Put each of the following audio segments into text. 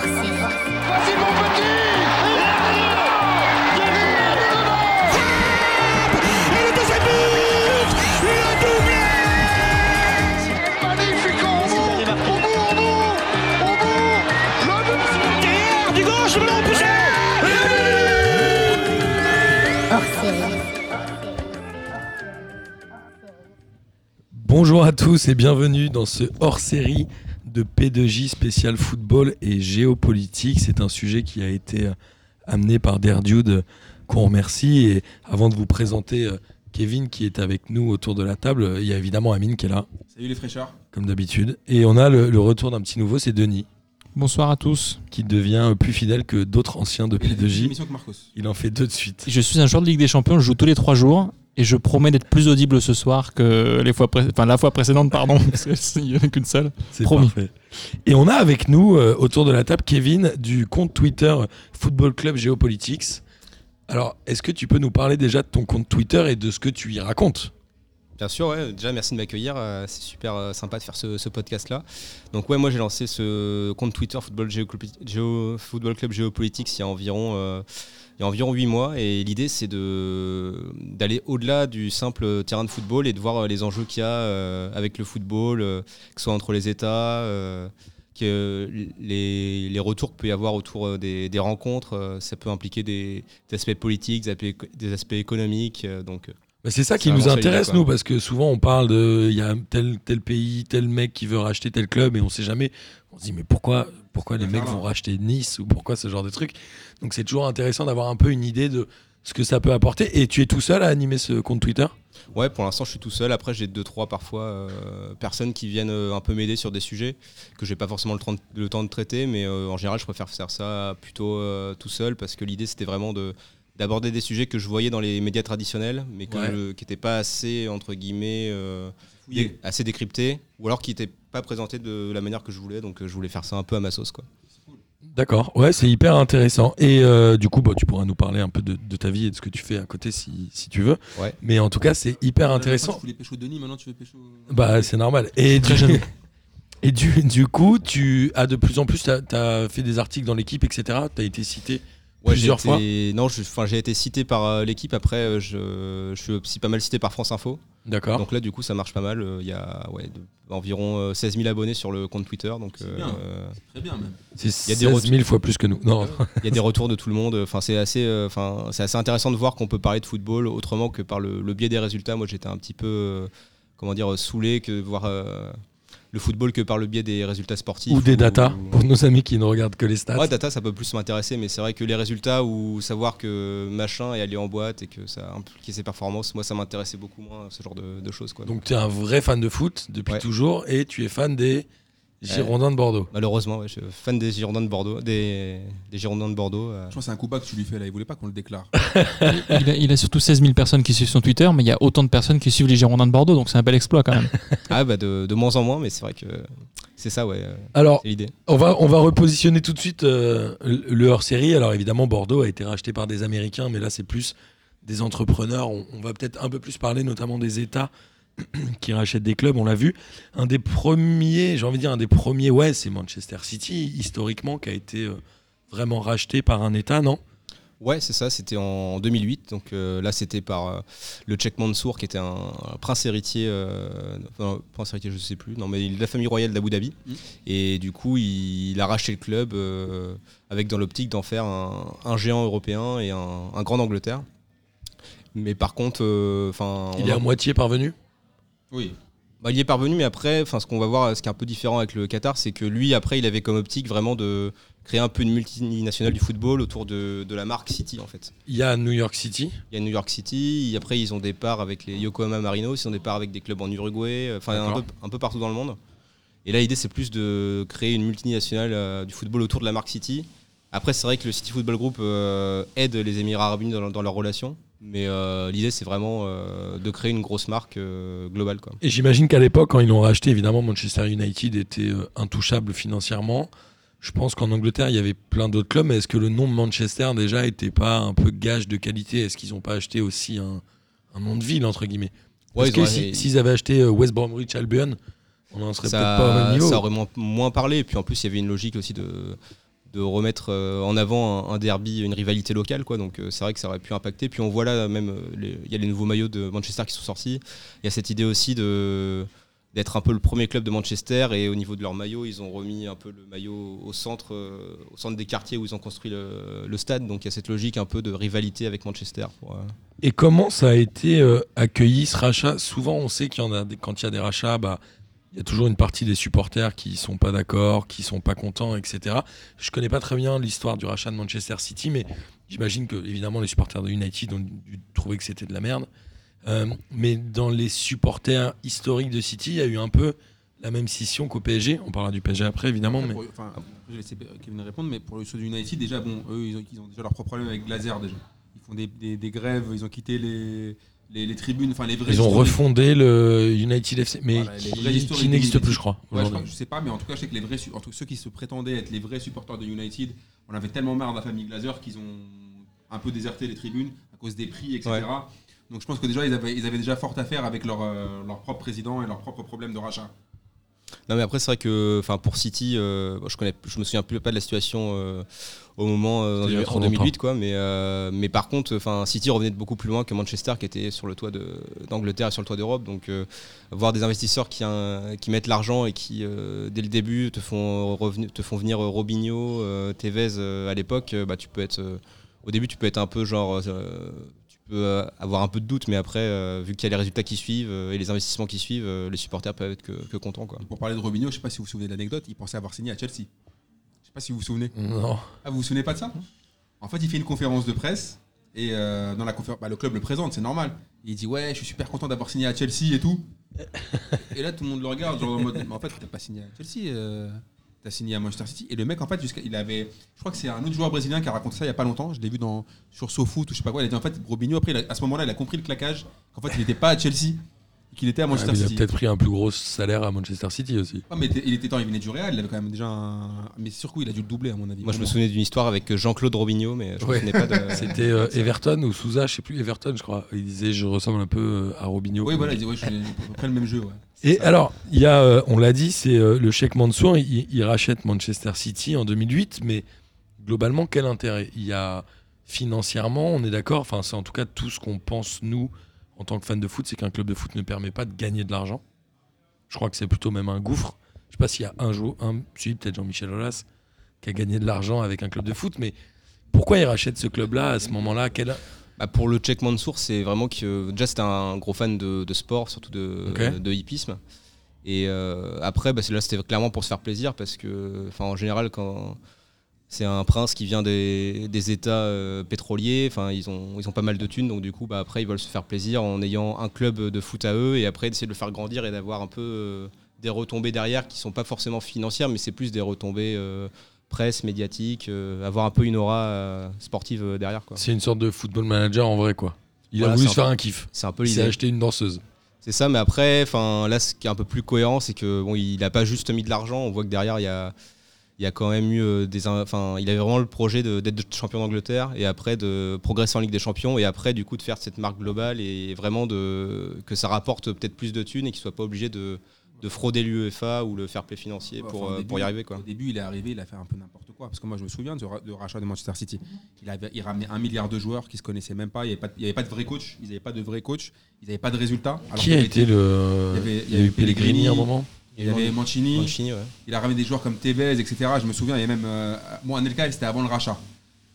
Vas-y mon petit Et le doublé. Bonjour à tous et bienvenue dans ce hors-série de P2J spécial football et géopolitique. C'est un sujet qui a été euh, amené par Derdude qu'on remercie. Et avant de vous présenter euh, Kevin qui est avec nous autour de la table, euh, il y a évidemment Amine qui est là, Salut les fraîcheurs. comme d'habitude. Et on a le, le retour d'un petit nouveau, c'est Denis, Bonsoir à tous. qui devient plus fidèle que d'autres anciens de P2J. Émission que Marcos. Il en fait deux de suite. Je suis un joueur de Ligue des Champions, je joue tous les trois jours et je promets d'être plus audible ce soir que les fois pré- enfin, la fois précédente, pardon, parce qu'il n'y en a qu'une seule. C'est Promis. parfait. Et on a avec nous, euh, autour de la table, Kevin du compte Twitter Football Club Géopolitics. Alors, est-ce que tu peux nous parler déjà de ton compte Twitter et de ce que tu y racontes? Bien sûr, ouais. déjà merci de m'accueillir, euh, c'est super euh, sympa de faire ce, ce podcast-là. Donc ouais, moi j'ai lancé ce compte Twitter Football, Géoclub- Géo- Football Club Géopolitics il y a environ, euh, il y a environ 8 mois et l'idée c'est d'aller au-delà du simple terrain de football et de voir euh, les enjeux qu'il y a euh, avec le football, euh, que ce soit entre les États, que les, les retours qu'il peut y avoir autour des, des rencontres, ça peut impliquer des, aspects politiques, des aspects, économiques, Bah, C'est ça qui nous intéresse, nous, parce que souvent on parle de. Il y a tel, tel pays, tel mec qui veut racheter tel club et on sait jamais. On se dit, mais pourquoi, pourquoi les mecs vont racheter Nice ou pourquoi ce genre de truc Donc c'est toujours intéressant d'avoir un peu une idée de ce que ça peut apporter. Et tu es tout seul à animer ce compte Twitter? Ouais, pour l'instant, je suis tout seul. Après, j'ai deux, trois parfois euh, personnes qui viennent euh, un peu m'aider sur des sujets que j'ai pas forcément le temps, de, le temps de traiter, mais euh, en général, je préfère faire ça plutôt tout seul parce que l'idée, c'était vraiment de d'aborder des sujets que je voyais dans les médias traditionnels, mais que Ouais. je- qui n'étaient pas assez entre guillemets euh, dé- assez décryptés, ou alors qui n'étaient pas présentés de la manière que je voulais. Donc, euh, je voulais faire ça un peu à ma sauce, quoi. D'accord, ouais, c'est hyper intéressant. Et euh, du coup, bah, tu pourras nous parler un peu de, de ta vie et de ce que tu fais à côté si, si tu veux. Ouais. Mais en tout cas, c'est hyper intéressant. Tu voulais pécho Denis, maintenant tu veux pécho. Bah, c'est normal. Et du, et du, du coup, tu as de plus en plus, tu as, fait des articles dans l'équipe, etc. Tu as été cité Ouais, plusieurs j'ai été- Non, j'ai été cité par euh, l'équipe. Après, euh, je, je suis aussi pas mal cité par France Info. D'accord. Donc là, du coup, ça marche pas mal. Euh, Il y a ouais, de- environ euh, 16 000 abonnés sur le compte Twitter. Donc, C'est euh, bien. euh, Très bien même. C'est y a des 16 000 fois plus que nous. Non, il y a des retours de tout le monde. Enfin, c'est assez, euh, enfin, c'est assez intéressant de voir qu'on peut parler de football autrement que par le, le biais des résultats. Moi, j'étais un petit peu, euh, comment dire, saoulé que de voir euh, le football que par le biais des résultats sportifs ou des datas, pour nos amis qui ne regardent que les stats. Ouais, data, ça peut plus m'intéresser, mais c'est vrai que les résultats ou savoir que machin est allé en boîte et que ça a impliqué ses performances, moi, ça m'intéressait beaucoup moins, ce genre de, de choses. Quoi. Donc, tu es un vrai fan de foot depuis Ouais. toujours et tu es fan des Girondins de Bordeaux. Malheureusement, ouais, je suis fan des Girondins de Bordeaux. Des, des Girondins de Bordeaux. euh. Je pense que c'est un coup bas que tu lui fais là. Il voulait pas qu'on le déclare. Il a, il a surtout 16 000 personnes qui suivent son Twitter, mais il y a autant de personnes qui suivent les Girondins de Bordeaux, donc c'est un bel exploit quand même. Ah bah de, de moins en moins, mais c'est vrai que c'est ça, ouais, euh, Alors, l'idée. on va, on va repositionner tout de suite euh, le hors-série. Alors, évidemment, Bordeaux a été racheté par des Américains, mais là, c'est plus des entrepreneurs. On, on va peut-être un peu plus parler notamment des États qui rachètent des clubs, on l'a vu. Un des premiers, j'ai envie de dire, un des premiers, ouais, c'est Manchester City, historiquement, qui a été euh, vraiment racheté par un État, non? Ouais, c'est ça, c'était en 2008. Donc euh, là, c'était par euh, le Tchèque Mansour, qui était un, un prince héritier, euh, enfin, prince héritier, je sais plus, non, mais il est de la famille royale d'Abu Dhabi. Mhm. Et du coup, il, il a racheté le club euh, avec dans l'optique d'en faire un, un géant européen et un, un grand d'Angleterre. Mais par contre, euh, enfin, Il est à moitié parvenu? Oui. Bah, il y est parvenu, mais après, enfin, ce qu'on va voir, ce qui est un peu différent avec le Qatar, c'est que lui, après, il avait comme optique vraiment de créer un peu une multinationale du football autour de, de la marque City, en fait. Il y a New York City. Il y a New York City, et après, ils ont des parts avec les Yokohama Marinos, ils ont des parts avec des clubs en Uruguay, euh, enfin, un D'accord. peu, un peu partout dans le monde. Et là, l'idée, c'est plus de créer une multinationale euh, du football autour de la marque City. Après, c'est vrai que le City Football Group euh, aide les Émirats Arabes Unis dans, dans leurs relations, mais euh, l'idée, c'est vraiment euh, de créer une grosse marque euh, globale, quoi. Et j'imagine qu'à l'époque, quand ils l'ont racheté, évidemment, Manchester United était intouchable financièrement. Je pense qu'en Angleterre, il y avait plein d'autres clubs, mais est-ce que le nom de Manchester déjà était pas un peu gage de qualité? Est-ce qu'ils n'ont pas acheté aussi un, un nom de ville, entre guillemets? Ouais, ils que si- s'ils avaient acheté West Bromwich Albion, on en serait peut-être pas au même niveau ça aurait moins, moins parlé. Et puis en plus, il y avait une logique aussi de, de remettre euh, en avant un, derby, une rivalité locale. Quoi. Donc euh, c'est vrai que ça aurait pu impacter. Puis on voit là même, euh, il y a les nouveaux maillots de Manchester qui sont sortis. Il y a cette idée aussi de d'être un peu le premier club de Manchester et au niveau de leur maillot ils ont remis un peu le maillot au centre au centre des quartiers où ils ont construit le, stade donc il y a cette logique un peu de rivalité avec Manchester Et comment ça a été accueilli ce rachat? Souvent, on sait qu'il y en a des- quand il y a des rachats, bah, il y a toujours une partie des supporters qui sont pas d'accord, qui sont pas contents, etc. Je connais pas très bien l'histoire du rachat de Manchester City, mais j'imagine que évidemment les supporters de United ont dû trouver que c'était de la merde. Euh, mais dans les supporters historiques de City, il y a eu un peu la même scission qu'au PSG. On parlera du PSG après, évidemment, mais Pour- Enfin, je vais laisser Kevin répondre, mais pour ceux du United, déjà, bon, eux, ils ont, ils ont déjà leurs propres problèmes avec Glazer déjà. Ils font des, des- des grèves, ils ont quitté les, les, les tribunes, enfin les vrais. ils ont refondé le United FC, mais Voilà, qui, n'existe plus, je crois. Ouais, je, crois aujourd'hui. que- je sais pas, mais en tout cas, je sais que les vrais, entre ceux qui se prétendaient être les vrais supporters de United, on avait tellement marre de la famille Glazer qu'ils ont un peu déserté les tribunes à cause des prix, etc. Ouais. Donc je pense que déjà, ils avaient, ils avaient déjà fort à faire avec leur, euh, leur propre président et leur propre problème de rachat. Non mais après c'est vrai que enfin pour City euh, je connais je me souviens plus pas de la situation euh, au moment euh, en trop 2008 quoi mais mais par contre enfin City revenait de beaucoup plus loin que Manchester qui était sur le toit de d'Angleterre et sur le toit d'Europe. Donc voir des investisseurs qui qui mettent l'argent et qui dès le début te font revenir te font venir Robinho Tevez à l'époque bah tu peux être au début tu peux être un peu genre peux euh, avoir un peu de doute mais après euh, vu qu'il y a les résultats qui suivent euh, et les investissements qui suivent euh, les supporters peuvent être que, que contents quoi Pour parler de Robinho, je sais pas si vous vous souvenez de l'anecdote, il pensait avoir signé à Chelsea. Je sais pas si vous vous souvenez. Non. Ah, vous vous souvenez pas de ça? En fait, il fait une conférence de presse et euh, dans la conférence, bah, le club le présente, c'est normal. Il dit ouais, je suis super content d'avoir signé à Chelsea et tout. et là, tout le monde le regarde, genre en mode, mais en fait, t'as pas signé à Chelsea, euh, t'as signé à Manchester City. Et le mec, en fait, jusqu'à, il avait, je crois que c'est un autre joueur brésilien qui a raconté ça il y a pas longtemps. Je l'ai vu dans sur SoFoot ou je sais pas quoi. Il a dit en fait, Robinho après, a- à ce moment-là, il a compris le claquage. Qu'en fait, il n'était pas à Chelsea, qu'il était à Manchester mais il a City. peut-être pris un plus gros salaire à Manchester City aussi. Ouais, mais il était temps, il venait du Real, il avait quand même déjà un. Mais sur coup, il a dû le doubler à mon avis. Moi, je me souvenais d'une histoire avec Jean-Claude Robinho, mais je me Ouais. souvenais pas de. C'était euh, Everton ou Souza, je sais plus, Everton, je crois. Il disait Je ressemble un peu euh, à Robinho. Oui, voilà, il dit ouais, je suis à peu près le même jeu. Ouais. Et alors, il y a, euh, on l'a dit, c'est euh, le Sheikh Mansour, il, il rachète Manchester City en 2008, mais globalement, quel intérêt? Il y a financièrement, on est d'accord, enfin, c'est en tout cas tout ce qu'on pense, nous, en tant que fans de foot, c'est qu'un club de foot ne permet pas de gagner de l'argent. Je crois que c'est plutôt même un gouffre. Je sais pas s'il y a un jour, un, si, peut-être Jean-Michel Aulas, qui a gagné de l'argent avec un club de foot, mais pourquoi il rachète ce club-là à ce moment-là? Quel- Bah, pour le Cheikh Mansour, c'est vraiment que déjà c'était un gros fan de, de sport, surtout de, hippisme. Et euh, après, bah, là, c'était clairement pour se faire plaisir parce que, en général, quand c'est un prince qui vient des, des États euh, pétroliers, enfin, ils ont, ils ont pas mal de thunes, donc du coup, bah, après, ils veulent se faire plaisir en ayant un club de foot à eux et après d'essayer de le faire grandir et d'avoir un peu euh, des retombées derrière qui sont pas forcément financières, mais c'est plus des retombées euh, presse, médiatiques, euh, avoir un peu une aura euh, sportive euh, derrière, quoi. C'est une sorte de football manager en vrai, quoi. Il Voilà, a voulu se faire un kiff. C'est un peu Il s'est l'idée. acheté une danseuse. C'est ça, mais après, enfin là, ce qui est un peu plus cohérent, c'est que bon, il n'a pas juste mis de l'argent. On voit que derrière, il y a, il y a quand même eu des, in- enfin, il avait vraiment le projet de- d'être champion d'Angleterre et après de progresser en Ligue des Champions et après du coup de faire cette marque globale et vraiment de que ça rapporte peut-être plus de thunes et qu'il soit pas obligé de, de frauder l'UEFA ou le fair play financier Ouais, pour, enfin, euh, début- pour y arriver quoi. Au début, il est arrivé, il a fait un peu n'importe quoi. Parce que moi, je me souviens de, ra- de rachat de Manchester City. Il, avait, il ramenait un milliard de joueurs qui se connaissaient même pas. Il n'y avait, pas de- il y avait pas de vrai coach. Ils n'avaient pas de vrai coach. Ils n'avaient pas de résultats. Alors Qui qu'il a avait été le. il y avait- Il y a eu Pellegrini à un moment. Il y avait Mancini. Mancini, ouais. Il a ramené des joueurs comme Tevez, etc. Je me souviens, il y a même. Euh, bon, Anelka, c'était avant le rachat.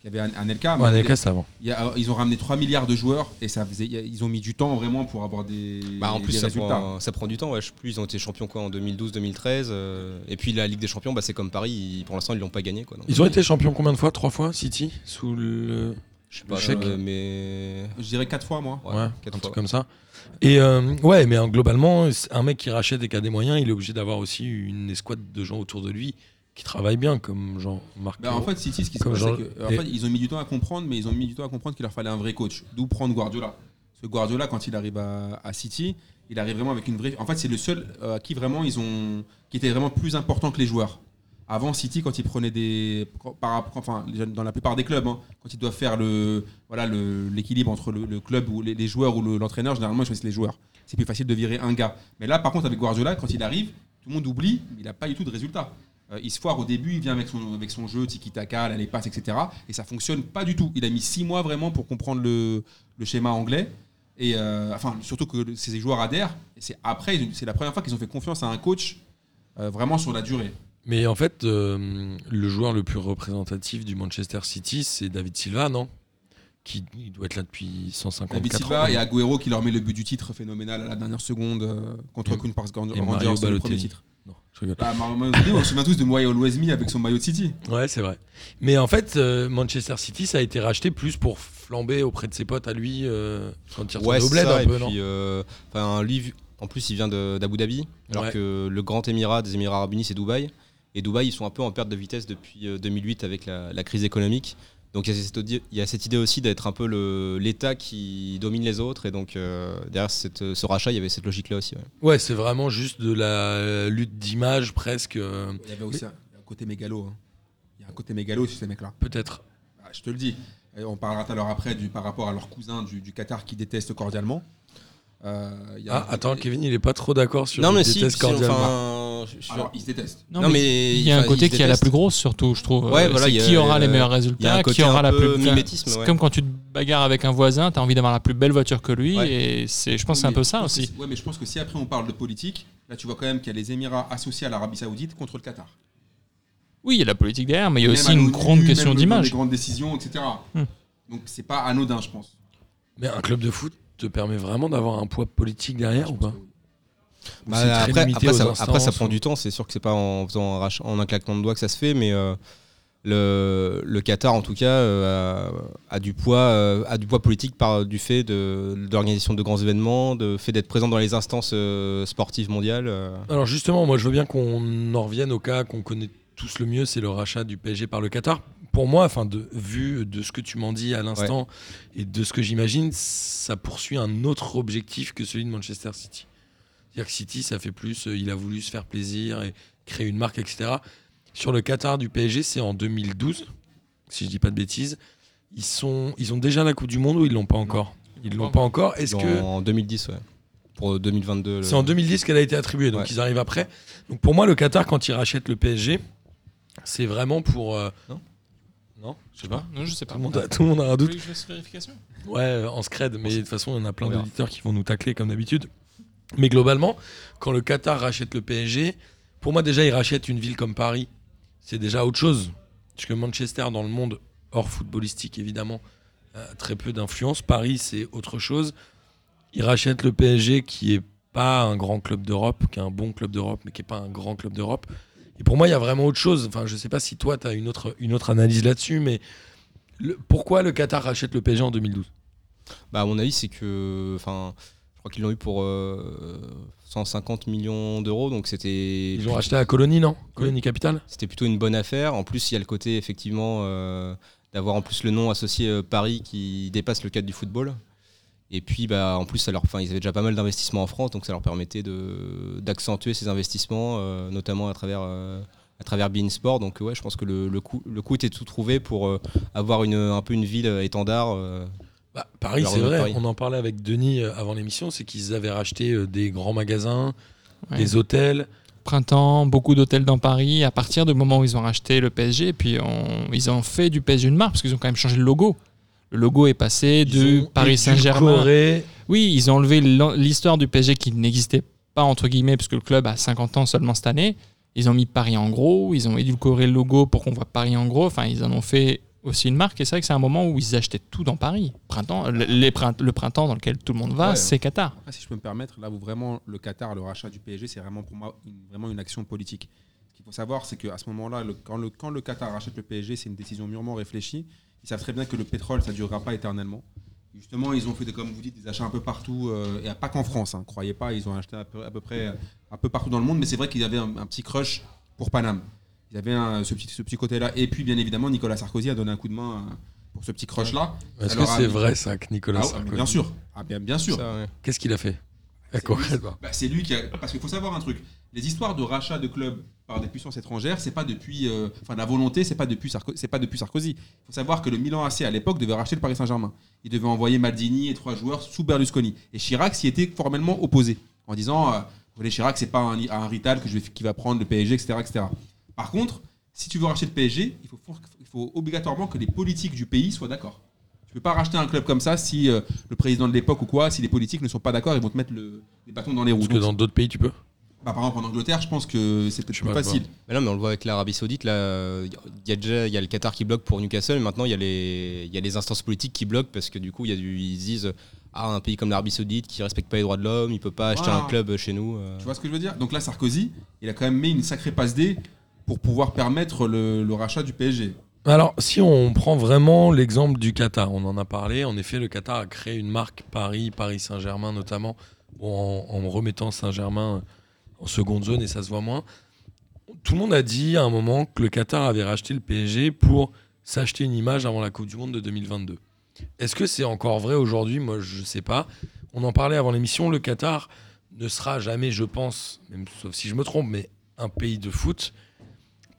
Il y avait un- Ouais, Anelka, c'est avant. il y a- ils ont ramené 3 milliards de joueurs et ça faisait, ils ont mis du temps vraiment pour avoir des, Bah, en plus, des ça résultats. prend, ça prend du temps. Ouais. Je sais plus, ils ont été champions quoi, en 2012-2013. euh, et puis la Ligue des Champions, bah, c'est comme Paris. ils- pour l'instant, ils l'ont pas gagné. Quoi, donc, Ils ont été champions combien de fois? Trois fois, City Sous le. je sais pas, Chèque. euh, mais Je dirais 4 fois, moi. ouais, Ouais, quatre un fois, truc ouais. comme ça. Et euh, ouais, mais globalement, c'est un mec qui rachète et qui a des moyens, il est obligé d'avoir aussi une escouade de gens autour de lui qui travaillent bien, comme Jean-Marc. Bah, en fait, City, ce qui se passe, Jean- c'est en fait, ils ont mis du temps à comprendre, mais ils ont mis du temps à comprendre qu'il leur fallait un vrai coach. D'où prendre Guardiola. Parce que Guardiola, quand il arrive à, à City, il arrive vraiment avec une vraie. En fait, c'est le seul euh, à qui vraiment ils ont, qui était vraiment plus important que les joueurs. Avant City, quand ils prenaient des, enfin, dans la plupart des clubs, hein, quand ils doivent faire le, voilà, le- l'équilibre entre le, le club ou les, les joueurs ou le- l'entraîneur, généralement ils choisissent les joueurs. C'est plus facile de virer un gars. Mais là, par contre, avec Guardiola, quand il arrive, tout le monde oublie, mais il n'a pas du tout de résultat. Euh, il se foire au début, il vient avec son, avec son jeu, tiki-taka, là, les passes, etc. Et ça fonctionne pas du tout. Il a mis six mois vraiment pour comprendre le, le schéma anglais. Et euh, enfin, surtout que ces joueurs adhèrent. Et c'est après, c'est la première fois qu'ils ont fait confiance à un coach euh, vraiment sur la durée. Mais en fait, euh, le joueur le plus représentatif du Manchester City, c'est David Silva, non? Qui il doit être là depuis 154 David ans. Silva et Agüero qui leur met le but du titre phénoménal à la dernière seconde contre Et- Queen Park Rangers, le premier titre. Je rigole. Bah, Mario Balotelli, on se souvient tous de Moi Always Me avec son maillot de City. Ouais, c'est vrai. Mais en fait, euh, Manchester City, ça a été racheté plus pour flamber auprès de ses potes à lui euh, quand il retournait Ouais, au bled ça, un et peu, non puis, euh, enfin, lui, vu- en plus, il vient de- d'Abu Dhabi, alors Ouais. que le grand émirat des Émirats Arabes Unis, c'est Dubaï. Et Dubaï, ils sont un peu en perte de vitesse depuis euh, 2008 avec la, la crise économique. Donc il y, a cette, odi- il y a cette idée aussi d'être un peu le- l'État qui domine les autres. Et donc euh, derrière cette- ce rachat, il y avait cette logique-là aussi. ouais. Ouais, c'est vraiment juste de la lutte d'image presque. euh, Il y avait aussi un, côté mégalo. hein. Il y a un côté mégalo chez ces mecs-là. Peut-être. Bah, je te le dis. Et on parlera tout à l'heure après du, par rapport à leur cousin du, du Qatar qui déteste cordialement. Euh, il y a- Ah, attends, Kevin, il est pas trop d'accord sur Non, le mais si, si, enfin, je- je- Alors, ils se détestent. Non, Non, mais mais il y a un côté qui est la plus grosse, surtout, je trouve. Ouais, voilà, c'est il y a- qui aura les meilleurs il y a résultats, qui aura un la plus. mimétisme, c'est ouais. Comme quand tu te bagarres avec un voisin, tu as envie d'avoir la plus belle voiture que lui, Ouais. et c'est, je pense que c'est un Oui, peu ça aussi. Ouais, mais je pense que si après on parle de politique, là tu vois quand même qu'il y a les Émirats associés à l'Arabie Saoudite contre le Qatar. Oui, il y a la politique derrière, mais il y a aussi une grande question d'image. Les grandes décisions, etc. Hmm. Donc c'est pas anodin, je pense. Mais un club de foot te permet vraiment d'avoir un poids politique derrière ou pas? Bah, après, ça, après, ça instances, prend ou- du temps. C'est sûr que c'est pas en faisant un, rach- en un claquement de doigts que ça se fait, mais euh, le, le Qatar, en tout cas, euh, a, a du poids, euh, a du poids politique par du fait de, de l'organisation de grands événements, de fait d'être présent dans les instances sportives mondiales. Alors justement, moi je veux bien qu'on en revienne au cas qu'on connaît tous le mieux, c'est le rachat du PSG par le Qatar. Pour moi, enfin, de, vu de ce que tu m'en dis à l'instant et de ce que j'imagine, ça poursuit un autre objectif que celui de Manchester City. C'est-à-dire que City, ça fait plus, euh, il a voulu se faire plaisir et créer une marque, etc. Sur le Qatar du PSG, c'est en 2012, si je dis pas de bêtises. Ils, sont, ils ont déjà la Coupe du Monde ou ils l'ont pas encore? Ils l'ont pas encore. Est-ce que En 2010, ouais. Pour 2022. le- c'est en 2010 qu'elle a été attribuée, donc Ouais. ils arrivent après. Donc pour moi, le Qatar, quand il rachète le PSG, c'est vraiment pour. euh, Non Non Je sais pas. Non, je sais Tout pas. le, monde a, tout le monde a un Vous doute. voulez que je fasse vérification Ouais, euh, en scred, mais de toute façon, il y en a plein On verra. d'auditeurs qui vont nous tacler comme d'habitude. Mais globalement, quand le Qatar rachète le PSG, pour moi, déjà, il rachète une ville comme Paris. C'est déjà autre chose. Parce que Manchester, dans le monde hors footballistique, évidemment, a très peu d'influence. Paris, c'est autre chose. Il rachète le PSG, qui est pas un grand club d'Europe, qui est un bon club d'Europe, mais qui est pas un grand club d'Europe. Et pour moi, il y a vraiment autre chose. Enfin, je sais pas si toi, tu as une autre, une autre analyse là-dessus, mais le- pourquoi le Qatar rachète le PSG en 2012 Bah, à mon avis, c'est que. Enfin, je crois qu'ils l'ont eu pour euh, 150 millions d'euros, donc c'était. Ils ont racheté à Colonie, non? Colonie Capitale? C'était plutôt une bonne affaire. En plus, il y a le côté effectivement euh, d'avoir en plus le nom associé euh, Paris qui dépasse le cadre du football. Et puis, bah, en plus, ça leur, enfin, ils avaient déjà pas mal d'investissements en France, donc ça leur permettait d'accentuer ces investissements, euh, notamment à travers euh, à travers Bein Sport. Donc, ouais, je pense que le, le coup le coup était tout trouvé pour euh, avoir une un peu une ville étendard. euh. Bah, Paris, c'est vrai. Paris. On en parlait avec Denis avant l'émission, c'est qu'ils avaient racheté des grands magasins, Ouais. des hôtels. Printemps, beaucoup d'hôtels dans Paris, à partir du moment où ils ont racheté le PSG, et puis on- ils ont fait du PSG une marque, parce qu'ils ont quand même changé le logo. Le logo est passé Ils de Paris Saint-Germain. édulcoré. Oui, ils ont enlevé l'histoire du PSG qui n'existait pas, entre guillemets, parce que le club a 50 ans seulement cette année. Ils ont mis Paris en gros, ils ont édulcoré le logo pour qu'on voit Paris en gros. Enfin, ils en ont fait aussi une marque. Et c'est vrai que c'est un moment où ils achetaient tout dans Paris. Printemps, le, les print- le printemps dans lequel tout le monde va, Ouais. c'est Qatar. Après, si je peux me permettre, là où vraiment le Qatar, le rachat du PSG, c'est vraiment pour moi une, vraiment une action politique. Ce qu'il faut savoir, c'est qu'à ce moment-là, le- quand, le, quand le Qatar rachète le PSG, c'est une décision mûrement réfléchie. Ils savent très bien que le pétrole, ça ne durera pas éternellement. Justement, ils ont fait, des, comme vous dites, des achats un peu partout, euh, et pas qu'en France, hein, croyez pas, ils ont acheté à peu, à peu près un peu partout dans le monde, mais c'est vrai qu'ils avaient un, un petit crush pour Paname. Ils avaient un- ce petit, ce petit côté-là. Et puis, bien évidemment, Nicolas Sarkozy a donné un coup de main euh, pour ce petit crush-là. Est-ce que c'est vrai ça que Nicolas Ah, Sarkozy Bien sûr. Ah, bien, bien sûr. Qu'est-ce qu'il a fait? C'est Concrètement. lui- bah, c'est lui qui a. Parce qu'il faut savoir un truc. Les histoires de rachat de clubs par des puissances étrangères, c'est pas depuis. euh, Enfin, la volonté, c'est pas depuis Sarko- c'est pas depuis Sarkozy. Il faut savoir que le Milan AC à l'époque devait racheter le Paris Saint-Germain. Il devait envoyer Maldini et trois joueurs sous Berlusconi. Et Chirac s'y était formellement opposé en disant. Euh, vous voyez, Chirac, c'est pas un, un Rital que je vais- qui va prendre le PSG, etc., etc. Par contre, si tu veux racheter le PSG, il faut, il faut obligatoirement que les politiques du pays soient d'accord. Tu peux pas racheter un club comme ça si euh, le président de l'époque ou quoi, si les politiques ne sont pas d'accord, ils vont te mettre le, les bâtons dans les roues. Parce que Donc, dans d'autres pays, tu peux. bah, par exemple, en Angleterre, je pense que c'est peut-être plus pas, facile. Mais non, mais on le voit avec l'Arabie Saoudite. Là, il y a déjà il y a le Qatar qui bloque pour Newcastle. Maintenant, il y a les il y a les instances politiques qui bloquent parce que du coup, il y a du, ils disent ah un pays comme l'Arabie Saoudite qui respecte pas les droits de l'homme, il peut pas acheter Voilà. un club chez nous. euh. Tu vois ce que je veux dire? Donc là, Sarkozy, il a quand même mis une sacrée passe D pour pouvoir permettre le, le rachat du PSG. Alors, si on prend vraiment l'exemple du Qatar, on en a parlé. En effet, le Qatar a créé une marque Paris, Paris Saint-Germain notamment, en, remettant Saint-Germain en seconde zone et ça se voit moins. Tout le monde a dit à un moment que le Qatar avait racheté le PSG pour s'acheter une image avant la Coupe du Monde de 2022. Est-ce que c'est encore vrai aujourd'hui? Moi, je sais pas. On en parlait avant l'émission. Le Qatar ne sera jamais, je pense, même sauf si je me trompe, mais un pays de foot.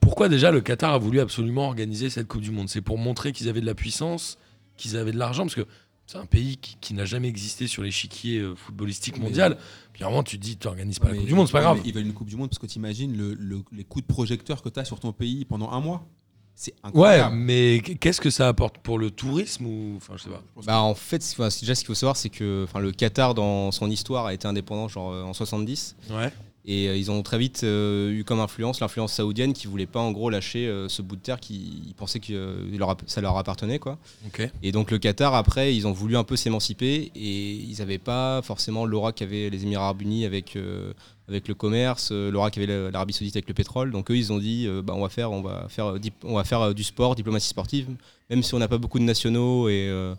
Pourquoi déjà le Qatar a voulu absolument organiser cette Coupe du Monde? C'est pour montrer qu'ils avaient de la puissance, qu'ils avaient de l'argent, parce que c'est un pays qui, qui n'a jamais existé sur l'échiquier euh, footballistique mondial. Puis à un moment, tu te dis, tu n'organises pas la Coupe du Monde, c'est pas ouais, grave. Ils veulent une Coupe du Monde parce que tu imagines le, le- les coups de projecteur que tu as sur ton pays pendant un mois? C'est Ouais, incroyable. mais qu'est-ce que ça apporte pour le tourisme ou enfin je sais pas. Bah en fait, déjà ce qu'il faut savoir, c'est que enfin, le Qatar dans son histoire a été indépendant genre euh, en 70 Ouais. Et euh, ils ont très vite euh, eu comme influence l'influence saoudienne qui voulait pas en gros lâcher euh, ce bout de terre qui ils pensaient que ça leur appartenait quoi. Et donc le Qatar, après, ils ont voulu un peu s'émanciper et ils n'avaient pas forcément l'aura qu'avaient les Émirats Arabes Unis avec, euh, avec le commerce, l'aura qu'avait la- l'Arabie Saoudite avec le pétrole. Donc eux, ils ont dit, euh, bah, on va faire, on va faire, on va faire du sport, diplomatie sportive, même si on n'a pas beaucoup de nationaux et, euh,